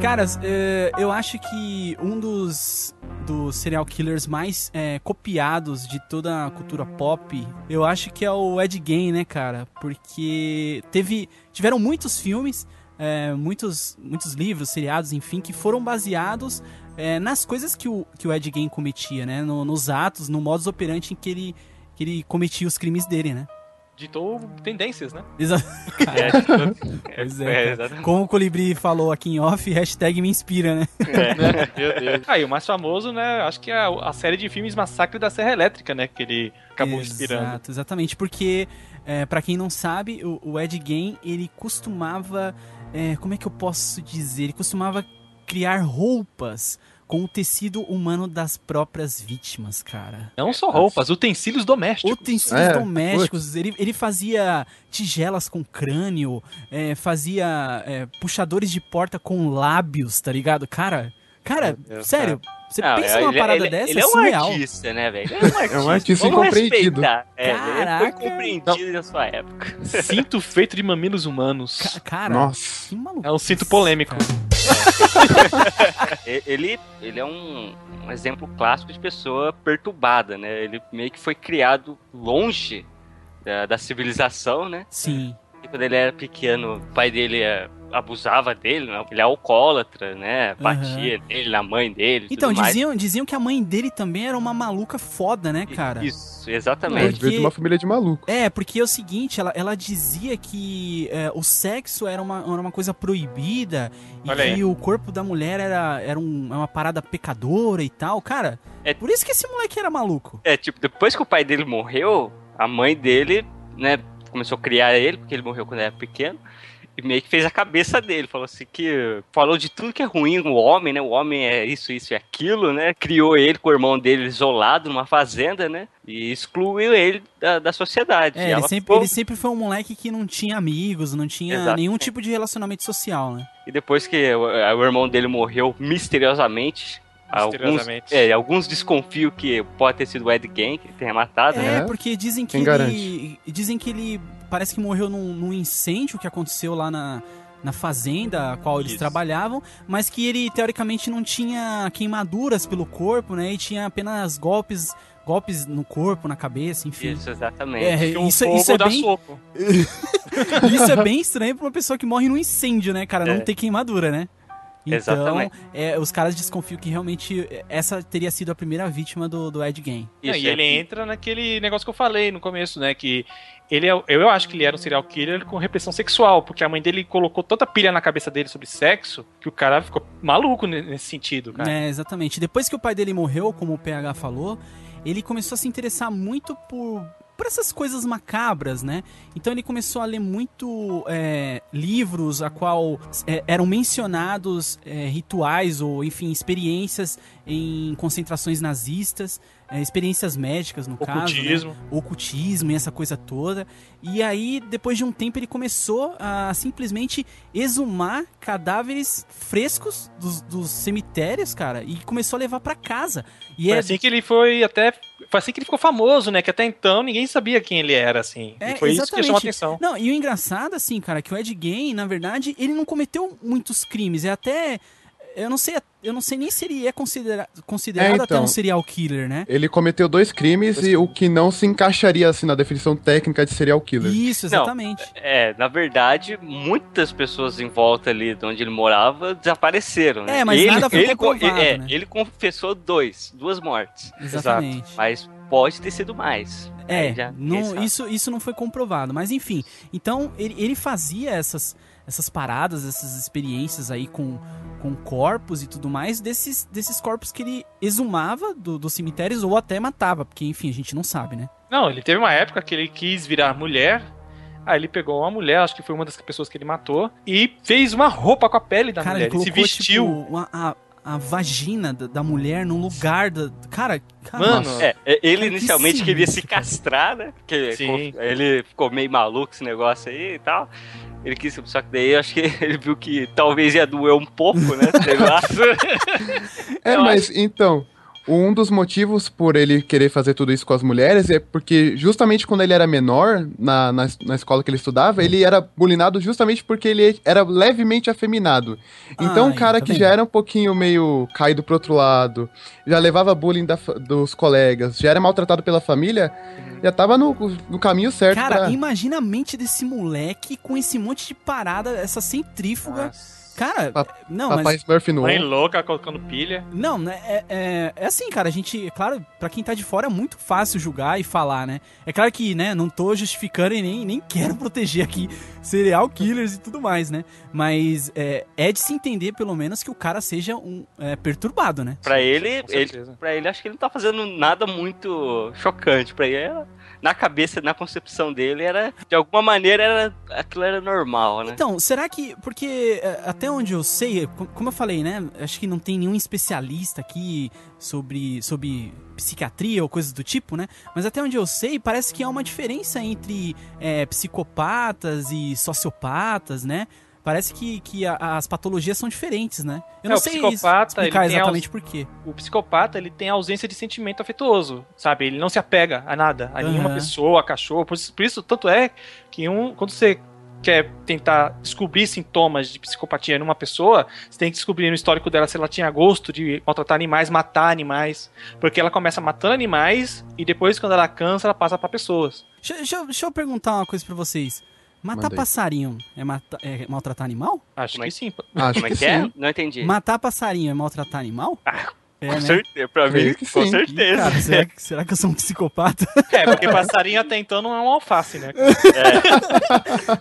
Caras, é, eu acho que um dos, dos serial killers mais é, copiados de toda a cultura pop, eu acho que é o Ed Gein, né, cara? Porque teve, tiveram muitos filmes, é, muitos, muitos livros, seriados, enfim, que foram baseados é, nas coisas que o, que o Ed Gein cometia, né? No- nos atos, no modus operandi em que ele, que ele cometia os crimes dele, né? Ditou tendências, né? Exa- é, é, é, exatamente. Como o Colibri falou aqui em off, hashtag me inspira, né? Meu Deus. Aí, o mais famoso, né? Acho que é a, a série de filmes Massacre da Serra Elétrica, né? Que ele acabou inspirando. Exato, exatamente. Porque, é, para quem não sabe, o, o Ed Gein, ele costumava... é, como é que eu posso dizer? Ele costumava criar roupas com o tecido humano das próprias vítimas, cara. Não só roupas, utensílios domésticos. Utensílios É, domésticos. Ele, ele fazia tigelas com crânio, é, fazia é, puxadores de porta com lábios, tá ligado? Cara, cara, Deus, sério, você Não, pensa é, numa ele- parada ele, dessa, ele é é um surreal. artista, né, velho? Ele é um artista. É um artista incompreendido. É, ele Caraca. foi compreendido na sua época. Cinto feito de mamilos humanos. Ca- Cara, Nossa. que maluco. É um cinto polêmico. E- Ele, ele é um, um exemplo clássico de pessoa perturbada, né? Ele meio que foi criado longe da, da civilização, né? Sim. E quando ele era pequeno, o pai dele eh, abusava dele, né? Ele é alcoólatra, né? Batia nele, na mãe dele. e Então, tudo mais. diziam, diziam que a mãe dele também era uma maluca foda, né, cara? Isso, exatamente. ele veio de uma família de maluco. É, porque é o seguinte, ela, ela dizia que é, o sexo era uma, era uma coisa proibida e Olha que aí. o corpo da mulher era, era um- é uma parada pecadora e tal. Cara, É- por isso que esse moleque era maluco. É, tipo, depois que o pai dele morreu, a mãe dele, né, começou a criar ele, porque ele morreu quando era pequeno, e meio que fez a cabeça dele. Falou assim que. Falou de tudo que é ruim o homem, né? O homem é isso, isso e aquilo, né? Criou ele com o irmão dele isolado numa fazenda, né? E excluiu ele da, da sociedade. É, ele sempre, ficou- ele sempre foi um moleque que não tinha amigos, não tinha Exatamente. nenhum tipo de relacionamento social, né? E depois que o, o irmão dele morreu misteriosamente. Alguns, é, alguns desconfiam que pode ter sido o Ed Gein que tenha matado, né? É, É? porque dizem que Quem ele. garante? Dizem que ele parece que morreu num, num incêndio que aconteceu lá na, na fazenda a qual eles Isso. trabalhavam, mas que ele teoricamente não tinha queimaduras pelo corpo, né? E tinha apenas golpes, golpes no corpo, na cabeça, enfim. Isso, exatamente. É, um isso, fogo isso é dá bem, soco. isso é bem estranho pra uma pessoa que morre num incêndio, né, cara? Não É. ter queimadura, né? Então, Exatamente. é, os caras desconfiam que realmente essa teria sido a primeira vítima do, do Ed Gein. Não, e ele é- entra naquele negócio que eu falei no começo, né? Que ele é, eu acho que ele era um serial killer com repressão sexual, porque a mãe dele colocou tanta pilha na cabeça dele sobre sexo que o cara ficou maluco ne- nesse sentido, cara. É, exatamente. Depois que o pai dele morreu, como o PH falou, ele começou a se interessar muito por, por essas coisas macabras, né? Então ele começou a ler muito é, livros a qual é, eram mencionados é, rituais ou, enfim, experiências em concentrações nazistas, é, experiências médicas, no caso. né? Ocultismo. ocultismo e essa coisa toda. E aí, depois de um tempo, ele começou a simplesmente exumar cadáveres frescos dos, dos cemitérios, cara, e começou a levar pra casa. E Foi é, assim que ele foi até. Foi assim que ele ficou famoso, né? Que até então ninguém sabia quem ele era, assim. É, e foi isso que chamou a exatamente. atenção. Não, e o engraçado, assim, cara, que o Ed Gein, na verdade, ele não cometeu muitos crimes. É até. Eu não sei, eu não sei nem se ele é considera considerado É, até então. um serial killer, né? Ele cometeu dois crimes e o que não se encaixaria assim na definição técnica de serial killer. Isso, Não, exatamente. É, na verdade, muitas pessoas em volta ali de onde ele morava desapareceram, né? É, mas ele, nada foi ele, comprovado, é, né? ele confessou dois, duas mortes. Exatamente. Mas pode ter sido mais. É, não- isso, isso não foi comprovado. Mas enfim, então ele, ele fazia essas, essas paradas, essas experiências aí com, com corpos e tudo mais, desses, desses corpos que ele exumava do- dos cemitérios ou até matava, porque enfim, a gente não sabe, né? Não, ele teve uma época que ele quis virar mulher. Aí ele pegou uma mulher, acho que foi uma das pessoas que ele matou, e fez uma roupa com a pele da Cara, mulher. ele Ele se colocou vestiu. tipo, uma- a, a vagina da, da mulher no lugar da. Cara, cara Mano. É, é, ele Cara, que inicialmente queria se castrar, né? Porque Sim. ele ficou meio maluco esse negócio aí e tal. Ele quis, só que daí eu acho que ele viu que talvez ia doer um pouco, né? Sei lá. É, Eu mas então, um dos motivos por ele querer fazer tudo isso com as mulheres é porque justamente quando ele era menor, na, na, na escola que ele estudava, ele era bulinado justamente porque ele era levemente afeminado. Então, Ai, um cara que já era um pouquinho meio caído pro outro lado, já levava bullying da dos colegas, já era maltratado pela família, já tava no, no caminho certo Cara, pra... imagina a mente desse moleque com esse monte de parada, essa centrífuga. Cara, Pa- não, Papai mas. Smurf no Mãe louca colocando pilha. Não, né? É, é, é assim, cara. A gente, claro, pra quem tá de fora é muito fácil julgar e falar, né? É claro que, né, não tô justificando e nem, nem quero proteger aqui serial killers e tudo mais, né? Mas é, é de se entender, pelo menos, que o cara seja um é, perturbado, né? Pra ele, ele, pra ele, acho que ele não tá fazendo nada muito chocante. Pra ele, era- na cabeça, na concepção dele, era. De alguma maneira, era, aquilo era normal, né? Então, será que. Porque é, até onde eu sei, co- como eu falei, né? Acho que não tem nenhum especialista aqui sobre, sobre psiquiatria ou coisas do tipo, né? Mas até onde eu sei, parece que há uma diferença entre é, psicopatas e sociopatas, né? Parece que, que a- as patologias são diferentes, né? Eu É, não o sei psicopata, ele explicar tem exatamente por quê. O psicopata, ele tem ausência de sentimento afetuoso, sabe? Ele não se apega a nada, a nenhuma Aham. pessoa, a cachorro. Por isso, por isso, tanto é que um, quando você quer tentar descobrir sintomas de psicopatia numa pessoa, você tem que descobrir no histórico dela se ela tinha gosto de maltratar animais, matar animais. Porque ela começa matando animais e depois, quando ela cansa, ela passa pra pessoas. Deixa, deixa eu- deixa eu perguntar uma coisa pra vocês. Matar Manda aí. passarinho é, mata- é maltratar animal? Acho Como é que sim. Acho Como é que que é? sim. Não entendi. Matar passarinho é maltratar animal? É, com né? certeza, pra mim, com sim. Ih, certeza. cara, será, que- será que eu sou um psicopata? É, porque passarinho até então não é um alface, né?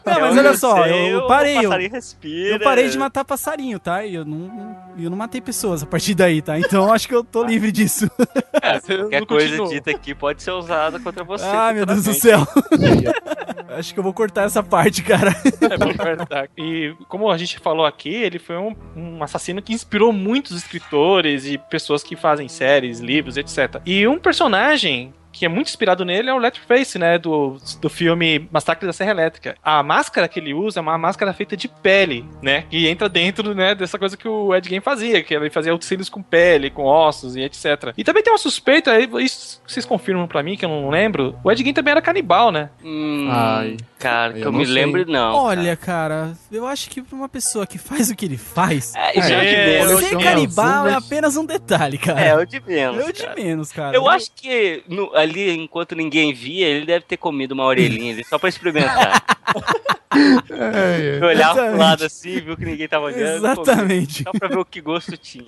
Não, mas olha só, eu o parei. Eu, passarinho respira. eu parei de matar passarinho, tá? E eu não, eu não matei pessoas a partir daí, tá? Então acho que eu tô livre disso. É, Eu qualquer coisa continuo. dita aqui pode ser usada contra você. Ah, meu Deus do céu. acho que eu vou cortar essa parte, cara. É bom verdade. E como a gente falou aqui, ele foi um, um assassino que inspirou muitos escritores e pessoas que fazem séries, livros, etc. E um personagem que é muito inspirado nele é o Leatherface, né, do, do filme Massacre da Serra Elétrica. A máscara que ele usa é uma máscara feita de pele, né, que entra dentro, né, dessa coisa que o Ed Gein fazia, que ele fazia utensílios com pele, com ossos e etc. E também tem uma suspeita, aí isso vocês confirmam pra mim, que eu não lembro, o Ed Gein também era canibal, né? Hum, Ai. Cara, que Eu eu, não me sei. lembro, não. Olha, cara, eu acho que pra uma pessoa que faz o que ele faz, cara. É, isso é, o de É, menos. ser eu- canibal eu- é apenas um detalhe, cara. É, o de menos. É o de cara. menos, cara. Eu acho que no- ali, enquanto ninguém via, ele deve ter comido uma orelhinha ali, só pra experimentar. É, é. Eu olhava pro lado assim, viu que ninguém tava olhando. Exatamente. Só pra ver o que gosto tinha.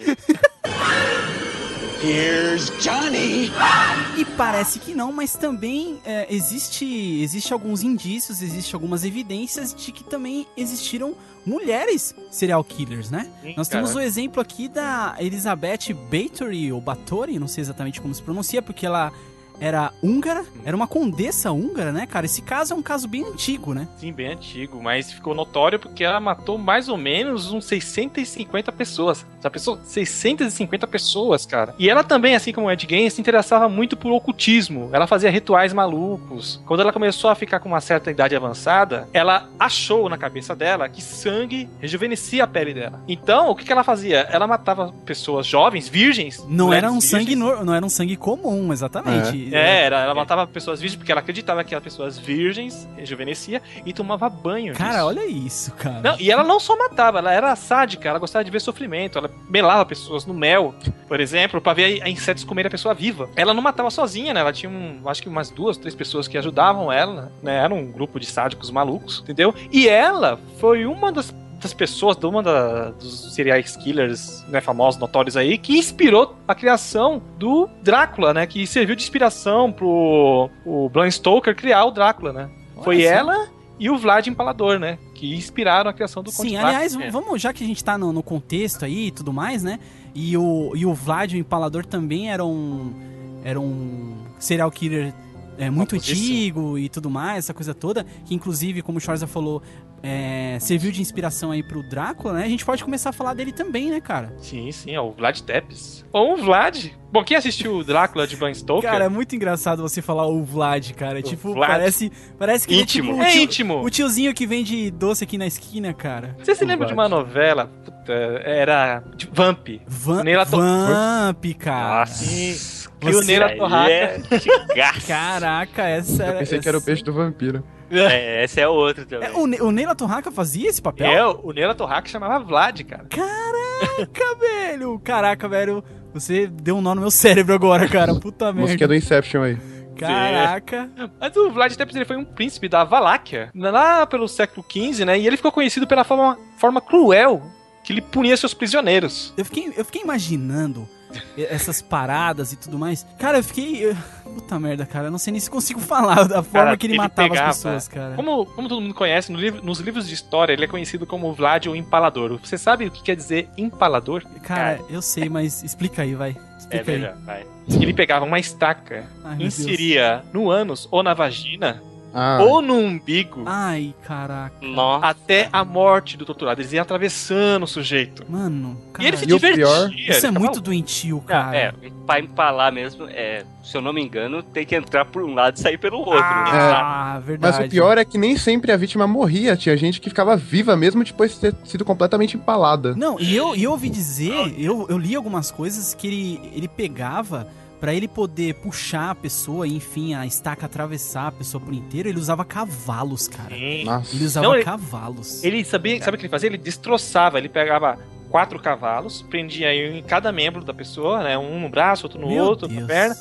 Here's Johnny. E parece que não, mas também é, existe, existe alguns indícios, existe algumas evidências de que também existiram mulheres serial killers, né? Sim, Nós cara. temos o exemplo aqui da Elizabeth Bathory, ou Bathory, não sei exatamente como se pronuncia, porque ela era húngara, era uma condessa húngara, né, cara? Esse caso é um caso bem antigo, né? Sim, bem antigo, mas ficou notório porque ela matou mais ou menos uns 650 pessoas. Já pensou? 650 pessoas, cara. E ela também, assim como o Ed Gein, se interessava muito por ocultismo. Ela fazia rituais malucos. Quando ela começou a ficar com uma certa idade avançada, ela achou na cabeça dela que sangue rejuvenescia a pele dela. Então, o que, que ela fazia? Ela matava pessoas jovens, virgens. Não era um virgens. sangue, no- não era um sangue comum, exatamente. É, era, ela matava pessoas virgens porque ela acreditava que as pessoas virgens rejuvenescia e tomava banho. Cara, disso. olha isso, cara. Não, e ela não só matava, ela era sádica, ela gostava de ver sofrimento, ela melava pessoas no mel, por exemplo, pra ver a insetos comer a pessoa viva. Ela não matava sozinha, né? Ela tinha, um, acho que umas duas, três pessoas que ajudavam ela, né? Era um grupo de sádicos malucos, entendeu? E ela foi uma das das pessoas, de uma da- dos serial killers né, famosos, notórios aí, que inspirou a criação do Drácula, né? Que serviu de inspiração pro o Bram Stoker criar o Drácula, né? Olha Foi só. ela e o Vlad Empalador, né? Que inspiraram a criação do Sim, aliás, É. vamos, já que a gente tá no, no contexto aí e tudo mais, né? E o, e o Vlad, o Empalador, também era um, era um serial killer é, muito antigo e tudo mais, essa coisa toda. Que inclusive, como o Schwarza falou, é, serviu de inspiração aí pro Drácula, né? A gente pode começar a falar dele também, né, cara? Sim, sim, é o Vlad Tepes. Ou o Vlad. Bom, quem assistiu o Drácula de Bram Stoker? Cara, é muito engraçado você falar o Vlad, cara. tipo, Vlad. parece, parece que ele é Íntimo. tipo o é íntimo. o tiozinho que vende doce aqui na esquina, cara. Você se O lembra de Vlad. uma novela? Puta, era de Vamp. Van, Neila to- Vamp, cara. Nossa. Que o Neila aí Torraca. é. Caraca, essa Eu pensei que era o peixe do vampiro. É, essa é outra também. É, o, Ne- o Neila Torraca fazia esse papel? É, o Neila Torraca chamava Vlad, cara. Caraca, velho! Caraca, velho. Você deu um nó no meu cérebro agora, cara. Puta Música merda. do Inception aí. Caraca. Mas o Vlad Tepes ele foi um príncipe da Valáquia, lá pelo século XV, né? E ele ficou conhecido pela forma, forma cruel que ele punia seus prisioneiros. Eu fiquei, eu fiquei imaginando essas paradas e tudo mais. Cara, eu fiquei. eu- Puta merda, cara. Eu não sei nem se consigo falar da forma Cara, que ele, ele matava pegava- as pessoas, cara. Como, como todo mundo conhece, no livro- nos livros de história, ele é conhecido como Vlad o Empalador. Você sabe o que quer dizer empalador? Cara, eu sei, mas explica aí, vai. É Explica aí. melhor, vai. Ele pegava uma estaca, Ai, inseria no ânus ou na vagina Ah, ou no umbigo Ai, caraca. Nossa. até a morte do torturado. Eles iam atravessando o sujeito. Mano, E ele se cara, E divertia. pior- isso é muito doentio, Ah, cara. é, pra empalar mesmo, é, se eu não me engano, tem que entrar por um lado e sair pelo outro. né? Ah, verdade. mas o pior é que nem sempre a vítima morria. Tinha gente que ficava viva mesmo depois de ter sido completamente empalada. Não, e eu, e eu ouvi dizer, eu, eu li algumas coisas que ele, ele pegava pra ele poder puxar a pessoa enfim, a estaca atravessar a pessoa por inteiro, ele usava cavalos, cara. Nossa. Ele usava Não, ele- cavalos. Ele sabia, sabe o que ele fazia? Ele destroçava, ele pegava quatro cavalos, prendia em cada membro da pessoa, né? Um no braço, outro no Meu outro, Deus. na perna,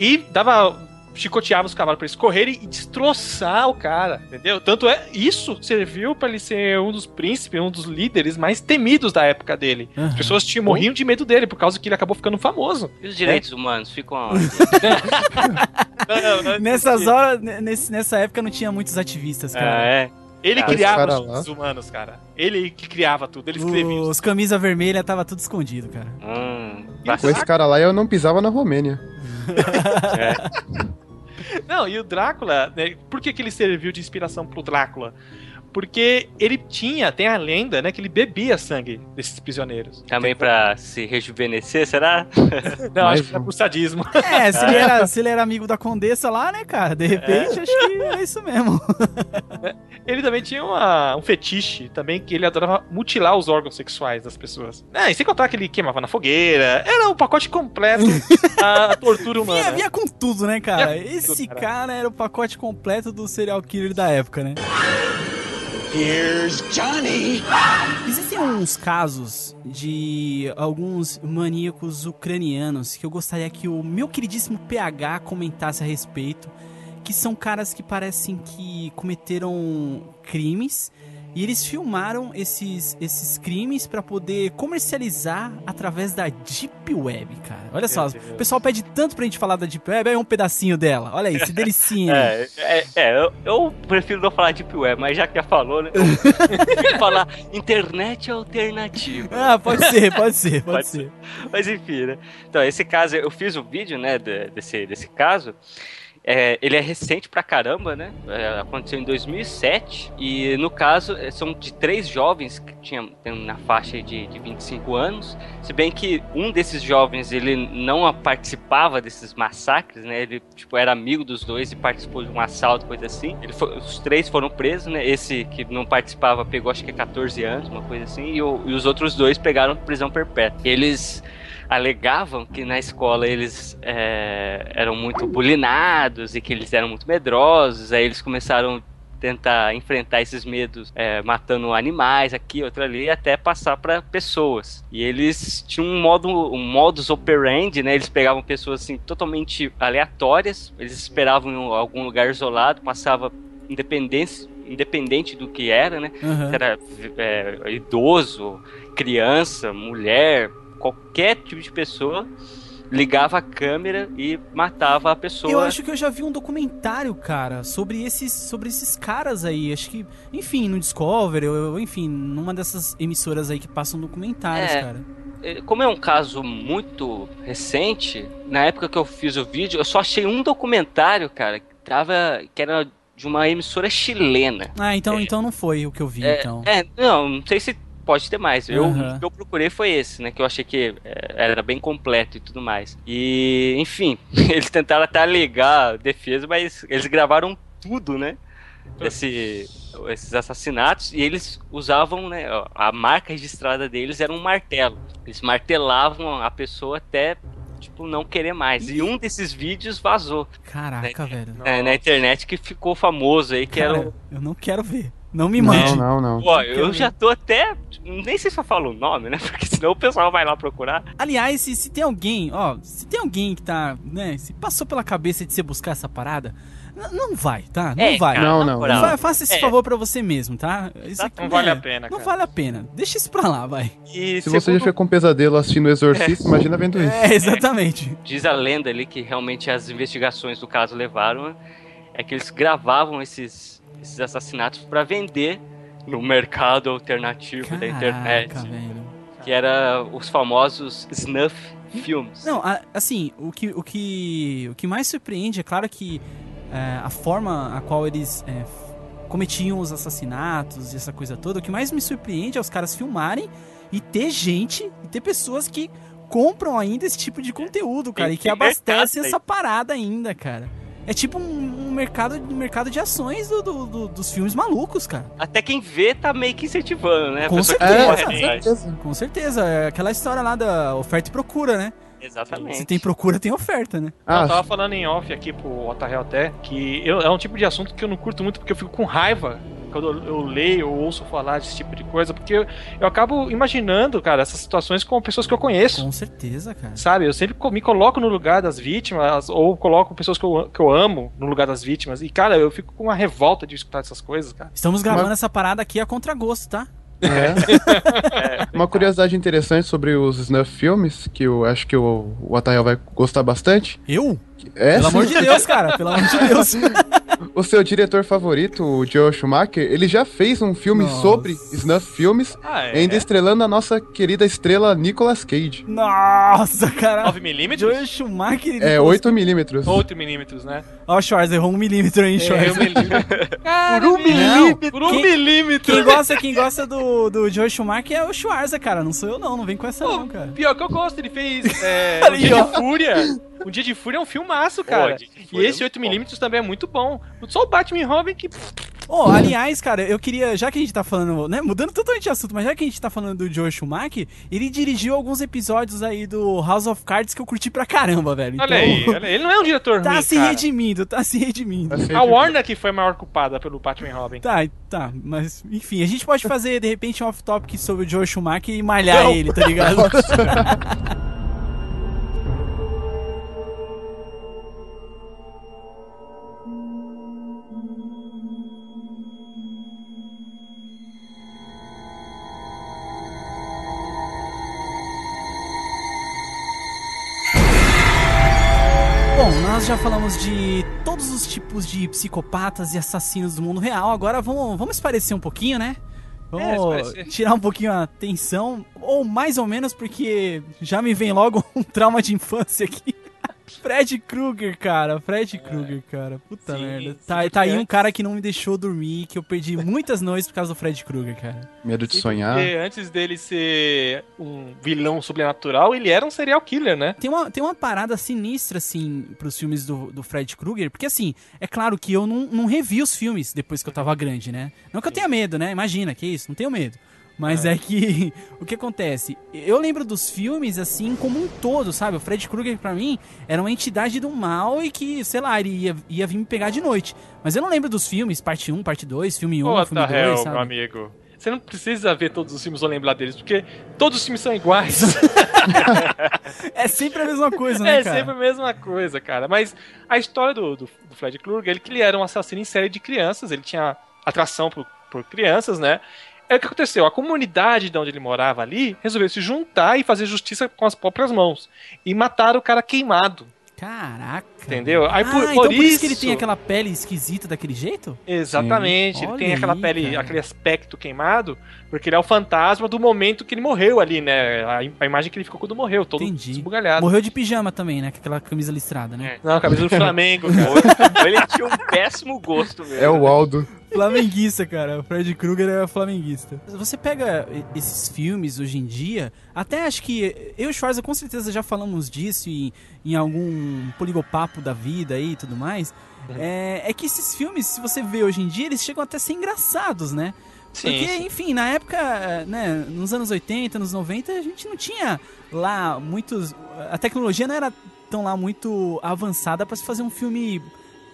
e dava. Chicoteava os cavalos pra eles correrem e destroçar o cara, entendeu? Tanto é, isso serviu pra ele ser um dos príncipes, um dos líderes mais temidos da época dele. Aham. As pessoas tinham, morriam de medo dele, por causa que ele acabou ficando famoso. E os direitos humanos ficam? Nessas horas, nesse- nessa época não tinha muitos ativistas, Ah, cara. é. Ele Cara, criava esse cara os humanos, cara. Ele que criava tudo, ele escrevia. Os camisa vermelha tava tudo escondido, cara. Hum, Com esse cara lá eu não pisava na Romênia. Não, e o Drácula, né, por que, que ele serviu de inspiração pro Drácula? Porque ele tinha, tem a lenda, né, que ele bebia sangue desses prisioneiros. Também pra se rejuvenescer, será? Não, Mais acho que é um. por sadismo. É, se ele, era, se ele era amigo da Condessa lá, né, cara? De repente, acho que é isso mesmo. Ele também tinha uma- um fetiche também que ele adorava mutilar os órgãos sexuais das pessoas. É, e sem contar que ele queimava na fogueira. Era o pacote completo da tortura humana. Vinha, vinha com tudo, né, cara? Esse tudo, cara. cara era o pacote completo do serial killer da época, né? Here's Johnny. Existem uns casos de alguns maníacos ucranianos que eu gostaria que o meu queridíssimo PH comentasse a respeito, que são caras que parecem que cometeram crimes e eles filmaram esses, esses crimes pra poder comercializar através da Deep Web, cara. Olha só, o pessoal pede tanto pra gente falar da Deep Web, aí um pedacinho dela. Olha aí, se delicinha. É, é, é, eu, eu prefiro não falar Deep Web, mas já que já falou, né? Falar internet alternativa. Ah, pode ser, pode ser, pode, Pode ser. Mas enfim, né? Então, esse caso, eu fiz o vídeo, né, de- desse, desse caso. É, ele é recente pra caramba, né? É, aconteceu em 2007. E no caso, é, são de três jovens que tinham na faixa de, de 25 anos. Se bem que um desses jovens ele não participava desses massacres, né? Ele tipo, era amigo dos dois e participou de um assalto, coisa assim. Ele foi- os três foram presos, né? Esse que não participava pegou acho que 14 anos, uma coisa assim. E, o- e os outros dois pegaram prisão perpétua. Eles alegavam que na escola eles é, eram muito bulinados e que eles eram muito medrosos. Aí eles começaram a tentar enfrentar esses medos é, matando animais aqui, outro ali, até passar para pessoas. E eles tinham um modo, um modus operandi, né? Eles pegavam pessoas assim totalmente aleatórias, eles esperavam em algum lugar isolado, passava independência independente do que era, né? Aham. Se era é, idoso, criança, mulher, qualquer tipo de pessoa, ligava a câmera e matava a pessoa. Eu acho que eu já vi um documentário, cara, sobre esses, sobre esses caras aí. Acho que, enfim, no Discovery, ou, enfim, numa dessas emissoras aí que passam documentários, É. cara. Eh, Como é um caso muito recente, na época que eu fiz o vídeo, eu só achei um documentário, cara, que tava. que era de uma emissora chilena. Ah, então, então não foi o que eu vi, É, então. É, não, não sei se pode ter mais. Eu, Aham. O que eu procurei foi esse, né? Que eu achei que é, era bem completo e tudo mais. E, enfim, eles tentaram até alegar a defesa, mas eles gravaram tudo, né? Esse, esses assassinatos e eles usavam, né? A marca registrada deles era um martelo. Eles martelavam a pessoa até, tipo, não querer mais. E um desses vídeos vazou Caraca, velho. né, na internet que ficou famoso aí, que era Cara, o eu não quero ver. Não me mande. Não, não, não. Pô, eu já tô até. Nem sei se eu falo o nome, né? Porque senão o pessoal vai lá procurar. Aliás, se, se tem alguém, ó, se tem alguém que tá, né, se passou pela cabeça de você buscar essa parada, não vai, tá? Não É, vai. cara, Não, não. moral. Fa- faça esse É. favor pra você mesmo, tá? Isso aqui, Não vale é, a pena, Não cara. vale a pena. Deixa isso pra lá, vai. E Se você já segundo fica com pesadelo assistindo o Exorcista, imagina vendo isso. É, exatamente. diz a lenda ali que realmente as investigações do caso levaram, é que eles gravavam esses, esses assassinatos pra vender no mercado alternativo da internet. Caraca, velho. Que era os famosos snuff films. Não, a- assim, o que, o que, o que mais surpreende é claro que é, a forma a qual eles é, cometiam os assassinatos e essa coisa toda, o que mais me surpreende é os caras filmarem e ter gente, e ter pessoas que compram ainda esse tipo de conteúdo, cara, e que abastecem essa parada ainda, cara. É tipo um, um mercado, um mercado de ações do- do- do- dos filmes malucos, cara. Até quem vê tá meio que incentivando, né? Com certeza. É, com certeza. Com certeza. É aquela história lá da oferta e procura, né? Exatamente. Se tem procura, tem oferta, né? Eu Ah, tava falando em off aqui pro Otarrel até, que eu- é um tipo de assunto que eu não curto muito porque eu fico com raiva quando eu, leio ou ouço falar desse tipo de coisa, porque eu, eu acabo imaginando, cara, essas situações com pessoas que eu conheço. Com certeza, cara. Sabe, eu sempre me coloco no lugar das vítimas, ou coloco pessoas que eu, que eu amo no lugar das vítimas. E, cara, eu fico com uma revolta de escutar essas coisas, cara. Estamos gravando essa parada aqui a contragosto, tá? É. Uma curiosidade interessante sobre os snuff filmes, que eu acho que o, o vai gostar bastante. Eu? É, Pelo sim. amor de Deus, cara. Pelo amor de Deus. o seu diretor favorito, o Joe Schumacher, ele já fez um filme Nossa. sobre snuff filmes, Ah, é? ainda estrelando a nossa querida estrela Nicolas Cage. Nossa, cara. 9mm? Joel Schumacher. É, 8mm. 8mm, né? Ó, o Schwarz, errou um milímetro aí, É, Schwarz. um milímetro. Cara, Por um milímetro. Por um Quem- milímetro. Quem gosta, quem gosta do, do Joel Schumacher é o Schwarza, cara. Não sou eu, não. Não vem com essa, Pô, não, cara. Pior que eu gosto, ele fez é, Ali, Um Dia ó. de Fúria. Um Dia de Fúria é um filmaço, cara. De e é esse muito 8mm também é muito bom. Só o Batman e Robin que. Oh, aliás, cara, eu queria, já que a gente tá falando, né, mudando totalmente de assunto, mas já que a gente tá falando do Joel Schumacher, ele dirigiu alguns episódios aí do House of Cards que eu curti pra caramba, velho. Olha aí, olha aí. Ele não é um diretor Tá ruim, se cara. redimindo, tá se redimindo. A Warner que foi a maior culpada pelo Batman e Robin. Tá, tá, mas enfim, a gente pode fazer de repente um off-topic sobre o Joel Schumacher e malhar Não. ele, tá ligado? Bom, nós já falamos de todos os tipos de psicopatas e assassinos do mundo real. Agora vamos, vamos esparecer um pouquinho, né? Vamos É, tirar um pouquinho a tensão, ou mais ou menos, porque já me vem logo um trauma de infância aqui. Fred Krueger, cara. Fred Krueger, cara. Puta Sim, merda. sim, Tá, tá aí um cara que não me deixou dormir, que eu perdi muitas noites por causa do Fred Krueger, cara. Medo de sonhar. Porque antes dele ser um vilão sobrenatural, ele era um serial killer, né? Tem uma, tem uma parada sinistra, assim, pros filmes do, do Fred Krueger, porque, assim, é claro que eu não, não revi os filmes depois que eu tava grande, né? Não que eu tenha medo, né? Imagina, que isso, não tenho medo. Mas é. que, o que acontece? Eu lembro dos filmes, assim, como um todo, sabe? O Fred Krueger, pra mim, era uma entidade do mal e que, sei lá, ele ia, ia vir me pegar de noite. Mas eu não lembro dos filmes, parte 1, parte 2, filme 1, What filme the 2, hell, sabe? meu amigo. Você não precisa ver todos os filmes ou lembrar deles, porque todos os filmes são iguais. É sempre a mesma coisa, né, é cara? sempre a mesma coisa, cara. Mas a história do, do, do Fred Krueger, ele que ele era um assassino em série de crianças, ele tinha atração por, por crianças, né? É o que aconteceu, a comunidade de onde ele morava ali resolveu se juntar e fazer justiça com as próprias mãos. E mataram o cara queimado. Caraca. Entendeu? Aí ah, por- então por por isso que ele isso- tem aquela pele esquisita daquele jeito? Exatamente, ele Olha tem aquela aí, pele, cara. aquele aspecto queimado, porque ele é o fantasma do momento que ele morreu ali, né? A, a imagem que ele ficou quando morreu, todo Entendi. esbugalhado. Morreu de pijama também, né? Com aquela camisa listrada, né? É. Não, a camisa do Flamengo, cara. Ele tinha um péssimo gosto mesmo. É o Aldo. Flamenguista, cara. O Fred Krueger é flamenguista. Você pega esses filmes hoje em dia, até acho que eu e o Schwarza com certeza já falamos disso em, em algum poligopapo da vida aí e tudo mais. É, é que esses filmes, se você vê hoje em dia, eles chegam até a ser engraçados, né? Sim, Porque, sim. enfim, na época, né, nos anos 80, nos 90, a gente não tinha lá muitos. A tecnologia não era tão lá muito avançada pra se fazer um filme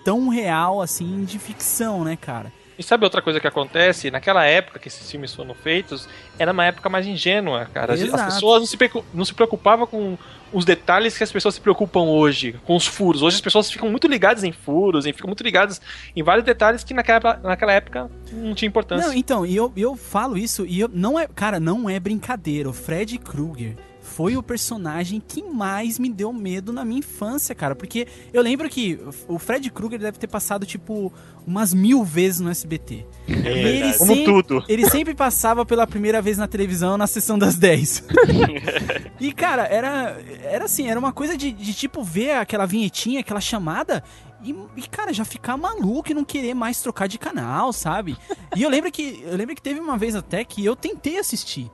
tão real assim de ficção, né, cara? E sabe outra coisa que acontece? Naquela época que esses filmes foram feitos, era uma época mais ingênua, cara. As, as Exato. pessoas não se, não se preocupavam com os detalhes que as pessoas se preocupam hoje, com os furos. Hoje as pessoas ficam muito ligadas em furos, e ficam muito ligadas em vários detalhes que naquela, naquela época não tinha importância. Não, então, e eu, eu falo isso e eu, não é, cara, não é brincadeira. O Fred Krueger foi o personagem que mais me deu medo na minha infância, cara. Porque eu lembro que o Fred Krueger deve ter passado, tipo, umas mil vezes no SBT. É E ele. Como sempre- tudo. Ele sempre passava pela primeira vez na televisão na sessão das 10. e, cara, era, era assim, era uma coisa de, de, tipo ver aquela vinhetinha, aquela chamada. E, e, cara, já ficar maluco e não querer mais trocar de canal, sabe? E eu lembro que eu lembro que teve uma vez até que eu tentei assistir.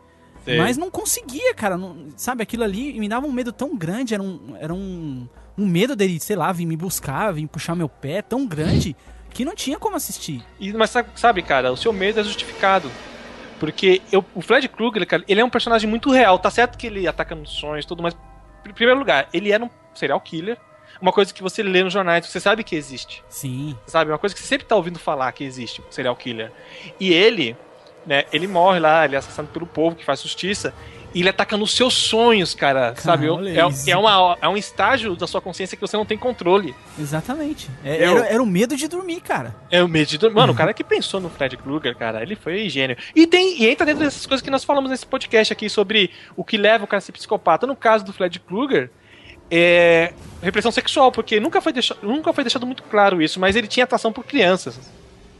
Mas não conseguia, cara. não- sabe, aquilo ali me dava um medo tão grande. Era um, era um, um medo dele, sei lá, vir me buscar, vir puxar meu pé tão grande que não tinha como assistir. E, mas sabe, sabe, cara, o seu medo é justificado. Porque eu- o Fred Krueger, cara, ele é um personagem muito real. Tá certo que ele ataca nos sonhos e tudo, mas, em primeiro lugar, ele era um serial killer. Uma coisa que você lê nos jornais, você sabe que existe. Sim. Sabe? Uma coisa que você sempre tá ouvindo falar que existe, um serial killer. E ele, né, ele morre lá, ele é assassinado pelo povo que faz justiça. E ele ataca nos seus sonhos, cara. sabe? olha É, é, uma, é um estágio da sua consciência que você não tem controle. Exatamente. É- Era, era o medo de dormir, cara. É o medo. Mano, o cara que pensou no Fred Krueger, cara, ele foi gênio. E tem e entra dentro dessas coisas que nós falamos nesse podcast aqui sobre o que leva o cara a ser psicopata. No caso do Fred Krueger, é, repressão sexual, porque nunca foi, deixado, nunca foi deixado muito claro isso, mas ele tinha atração por crianças.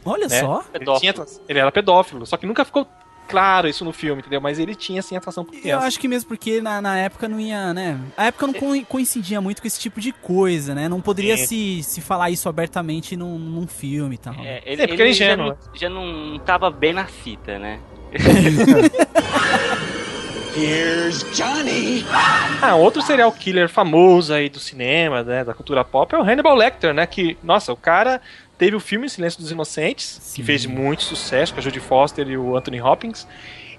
Olha né? só. Ele, tinha, ele era pedófilo, só que nunca ficou claro isso no filme, entendeu? Mas ele tinha, sim, atração por Eu crianças. acho que mesmo porque na, na época não ia, né? A época não co- coincidia muito com esse tipo de coisa, né? Não poderia Sim. se, se falar isso abertamente num, num filme e tal. É, ele, É, porque ele é já, não, já não tava bem na fita, né? Here's Johnny. Ah, outro serial killer famoso aí do cinema, né, da cultura pop é o Hannibal Lecter, né, que, nossa, o cara teve o filme Silêncio dos Inocentes, que Sim. fez muito sucesso com a Jodie Foster e o Anthony Hopkins,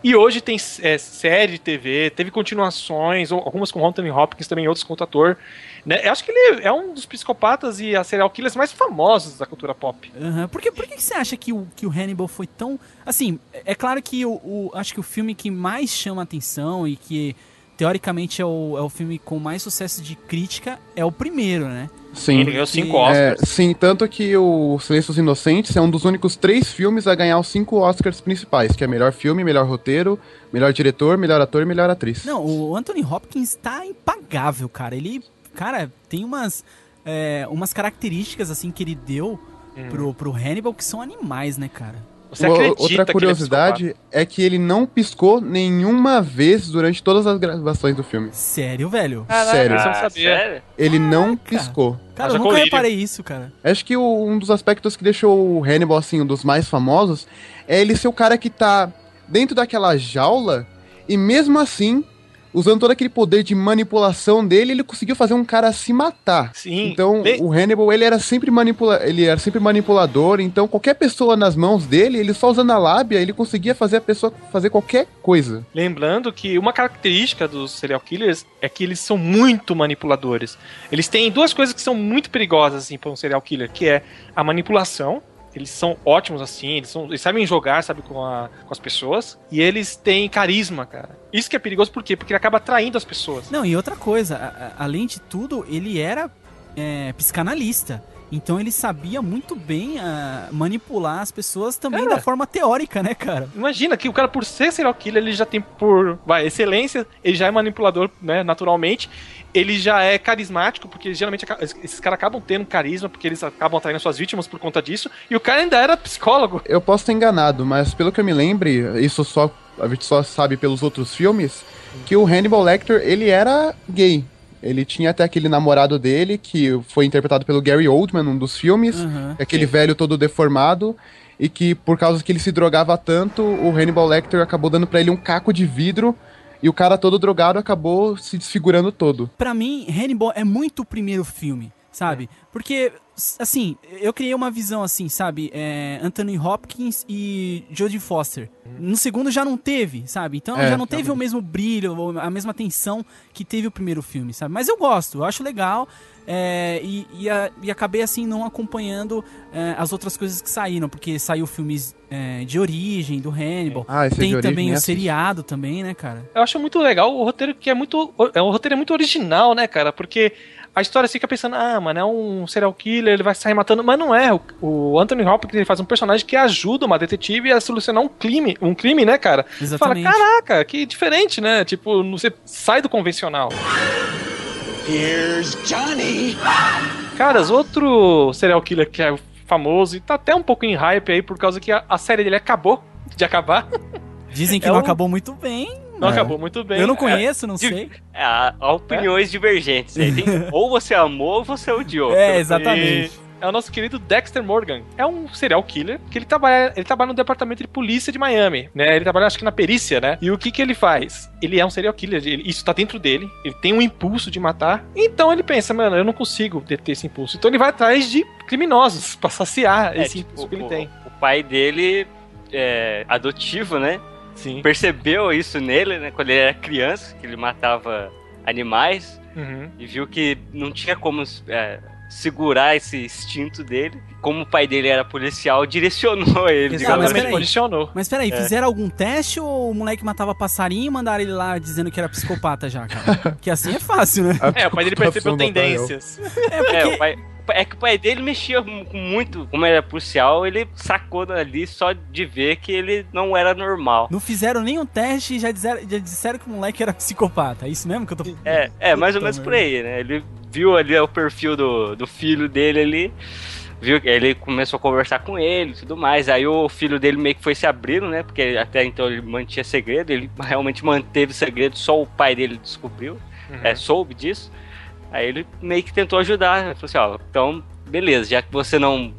e hoje tem é, série de TV, teve continuações, algumas com o Anthony Hopkins também, outros com outro ator, né, eu acho que ele é um dos psicopatas e a serial killers mais famosos da cultura pop. Aham. Por, que, por que você acha que o, que o Hannibal foi tão. Assim, é claro que o, o- acho que o filme que mais chama atenção e que teoricamente é o, é o filme com mais sucesso de crítica é o primeiro, né? Sim. Ele ganhou cinco É, É, Oscars. sim, tanto que o Silêncio dos Inocentes é um dos únicos três filmes a ganhar os cinco Oscars principais, que é melhor filme, melhor roteiro, melhor diretor, melhor ator e melhor atriz. Não, o Anthony Hopkins tá impagável, cara. Ele, cara, tem umas, é, umas características assim que ele deu Hum. pro, pro Hannibal que são animais, né, cara? Você acredita Outra que ele é curiosidade é, que ele não piscou nenhuma vez durante todas as gravações do filme. Sério, velho? Caraca, Sério. Ah, não sério? Ele não Caraca. piscou. Cara, eu nunca colírio. reparei isso, cara. Acho que o- um dos aspectos que deixou o Hannibal, assim, um dos mais famosos, é ele ser o cara que tá dentro daquela jaula e mesmo assim, usando todo aquele poder de manipulação dele, ele conseguiu fazer um cara se matar. Sim. Então, o Hannibal, ele era sempre manipula ele era sempre manipulador, então qualquer pessoa nas mãos dele, ele só usando a lábia, ele conseguia fazer a pessoa fazer qualquer coisa. Lembrando que uma característica dos serial killers é que eles são muito manipuladores. Eles têm duas coisas que são muito perigosas assim para um serial killer, que é a manipulação. Eles são ótimos assim, eles, são, eles sabem jogar, sabe, com, a- com as pessoas. E eles têm carisma, cara. Isso que é perigoso por quê? Porque ele acaba atraindo as pessoas. Não, e outra coisa, a- a- além de tudo, ele era é, psicanalista. Então ele sabia muito bem ah, manipular as pessoas também Cara. da forma teórica, né, cara? Imagina que o cara, por ser serial killer, ele já tem por vai, excelência, ele já é manipulador, né, naturalmente. Ele já é carismático, porque geralmente esses caras acabam tendo carisma, porque eles acabam atraindo suas vítimas por conta disso. E o cara ainda era psicólogo. Eu posso estar enganado, mas pelo que eu me lembre, isso só a gente só sabe pelos outros filmes, que o Hannibal Lecter, ele era gay. Ele tinha até aquele namorado dele, que foi interpretado pelo Gary Oldman num dos filmes, Aham. aquele velho todo deformado, e que por causa que ele se drogava tanto, o Hannibal Lecter acabou dando pra ele um caco de vidro, e o cara todo drogado acabou se desfigurando todo. Pra mim, Hannibal é muito o primeiro filme, sabe? Porque, s- assim, eu criei uma visão assim, sabe? É, Anthony Hopkins e Jodie Foster. No segundo já não teve, sabe? Então É, já não teve o mesmo brilho, a mesma tensão que teve o primeiro filme, sabe? Mas eu gosto, eu acho legal. é, e, e, a- e acabei assim não acompanhando é, as outras coisas que saíram, porque saiu filmes é, de origem do Hannibal. Ah, esse é Tem também o assisti. seriado também, né, cara? Eu acho muito legal o roteiro que é muito. É, o roteiro é muito original, né, cara? Porque a história fica pensando, ah, mano, é um serial killer, ele vai sair matando. Mas não é. O, o Anthony Hopkins ele faz um personagem que ajuda uma detetive a solucionar um crime, um crime, né, cara? Exatamente. Fala, caraca, que diferente, né? Tipo, você sai do convencional. Here's Johnny. Caras, outro serial killer que é famoso e tá até um pouco em hype aí por causa que a, a série dele acabou de acabar. Dizem que É não um- acabou muito bem. Não É. acabou muito bem. eu não É, conheço, não de- sei. É, opiniões divergentes. aí. Tem- ou você amou ou você odiou. É, exatamente. E é o nosso querido Dexter Morgan. É um serial killer que ele trabalha, ele trabalha no departamento de polícia de Miami, né? Ele trabalha acho que na perícia, né? E o que que ele faz? Ele é um serial killer, ele- isso tá dentro dele, ele tem um impulso de matar. Então ele pensa, mano, eu não consigo deter esse impulso. Então ele vai atrás de criminosos pra saciar É, esse tipo, impulso que ele o- tem. O pai dele é adotivo, né? Sim. Percebeu isso nele, né? Quando ele era criança, que ele matava animais Uhum. e viu que não tinha como é, segurar esse instinto dele. Como o pai dele era policial, direcionou ele. Exato, mas digamos Exatamente, peraí. condicionou. Mas peraí, É. fizeram algum teste ou o moleque matava passarinho e mandaram ele lá dizendo que era psicopata já, cara? que assim é fácil, né? É, o pai dele percebeu tendências. É porque... É, o pai, é que o pai dele mexia muito, como era policial, ele sacou ali só de ver que ele não era normal. Não fizeram nenhum teste e já disseram, já disseram que o moleque era psicopata. É isso mesmo que eu tô. É, é mais ou menos por aí, né? Ele viu ali o perfil do, do filho dele ali, viu que ele começou a conversar com ele e tudo mais. Aí o filho dele meio que foi se abrindo, né? Porque até então ele mantinha segredo, ele realmente manteve o segredo, só o pai dele descobriu, é, soube disso. Aí ele meio que tentou ajudar, né? falou assim, ó, então, beleza, já que você não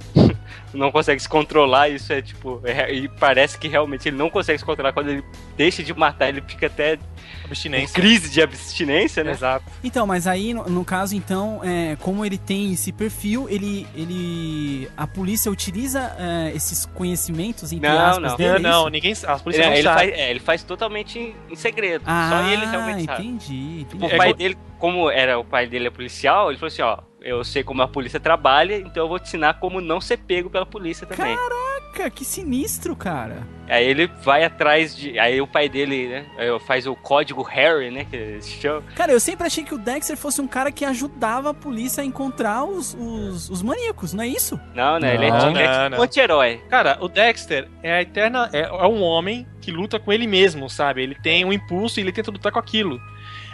não consegue se controlar, isso é tipo, é- e parece que realmente ele não consegue se controlar quando ele deixa de matar, ele fica até em Abstinência. crise de abstinência, né? Exato. Então, mas aí, no, no caso, então, é, como ele tem esse perfil, ele. ele a polícia utiliza é, esses conhecimentos entre Não, aspas não. dele, Não, é não, isso? ninguém. As Ele, polícias não ele sabem. faz, é, ele faz totalmente em, em segredo. Ah, Só ele realmente sabe. entendi. entendi. O É pai dele, como era o pai dele é policial, ele falou assim, ó, eu sei como a polícia trabalha, então eu vou te ensinar como não ser pego pela polícia também. Caraca, que sinistro, cara. Aí ele vai atrás de. Aí o pai dele, né? Faz o código Harry, né? Que se chama. Cara, eu sempre achei que o Dexter fosse um cara que ajudava a polícia a encontrar os, os, os maníacos, não é isso? Não, né? Ele é, Não, tipo- ele é tipo não. um anti-herói. Cara, o Dexter é a eterna. É, é um homem que luta com ele mesmo, sabe? Ele tem um impulso e ele tenta lutar com aquilo.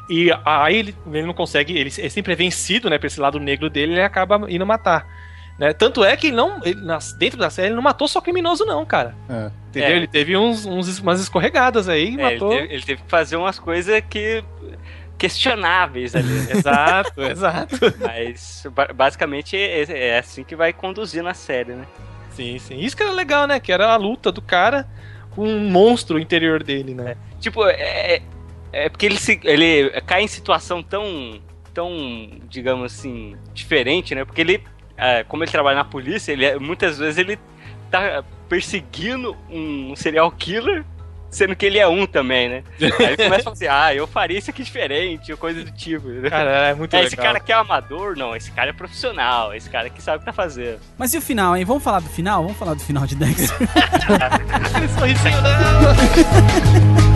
E aí ele, ele não consegue, ele, ele sempre é vencido, né, pra esse lado negro dele, ele acaba indo matar. Né? Tanto é que ele não, ele, nas- dentro da série, ele não matou só criminoso, não, cara. É. Entendeu? É. Ele teve uns, uns- umas escorregadas aí, É, ele, matou. teve, ele teve que fazer umas coisas que. questionáveis ali. né? Exato, exato. Mas ba- basicamente é, é assim que vai conduzir na série, né? Sim, sim. Isso que era legal, né? Que era a luta do cara com um monstro interior dele, né? Tipo, é, é porque ele, se, ele cai em situação tão, tão, digamos assim, diferente, né? Porque ele, é, como ele trabalha na polícia, ele é- muitas vezes ele tá perseguindo um serial killer, sendo que ele é um também, né? Aí ele começa a falar assim, ah, eu faria isso aqui diferente, ou coisa do tipo. né? Cara, é muito É, legal. esse cara aqui é amador? Não, esse cara é profissional, esse cara aqui sabe o que tá fazendo. Mas e o final, hein? Vamos falar do final? Vamos falar do final de Dexter. Sorrisinho, não!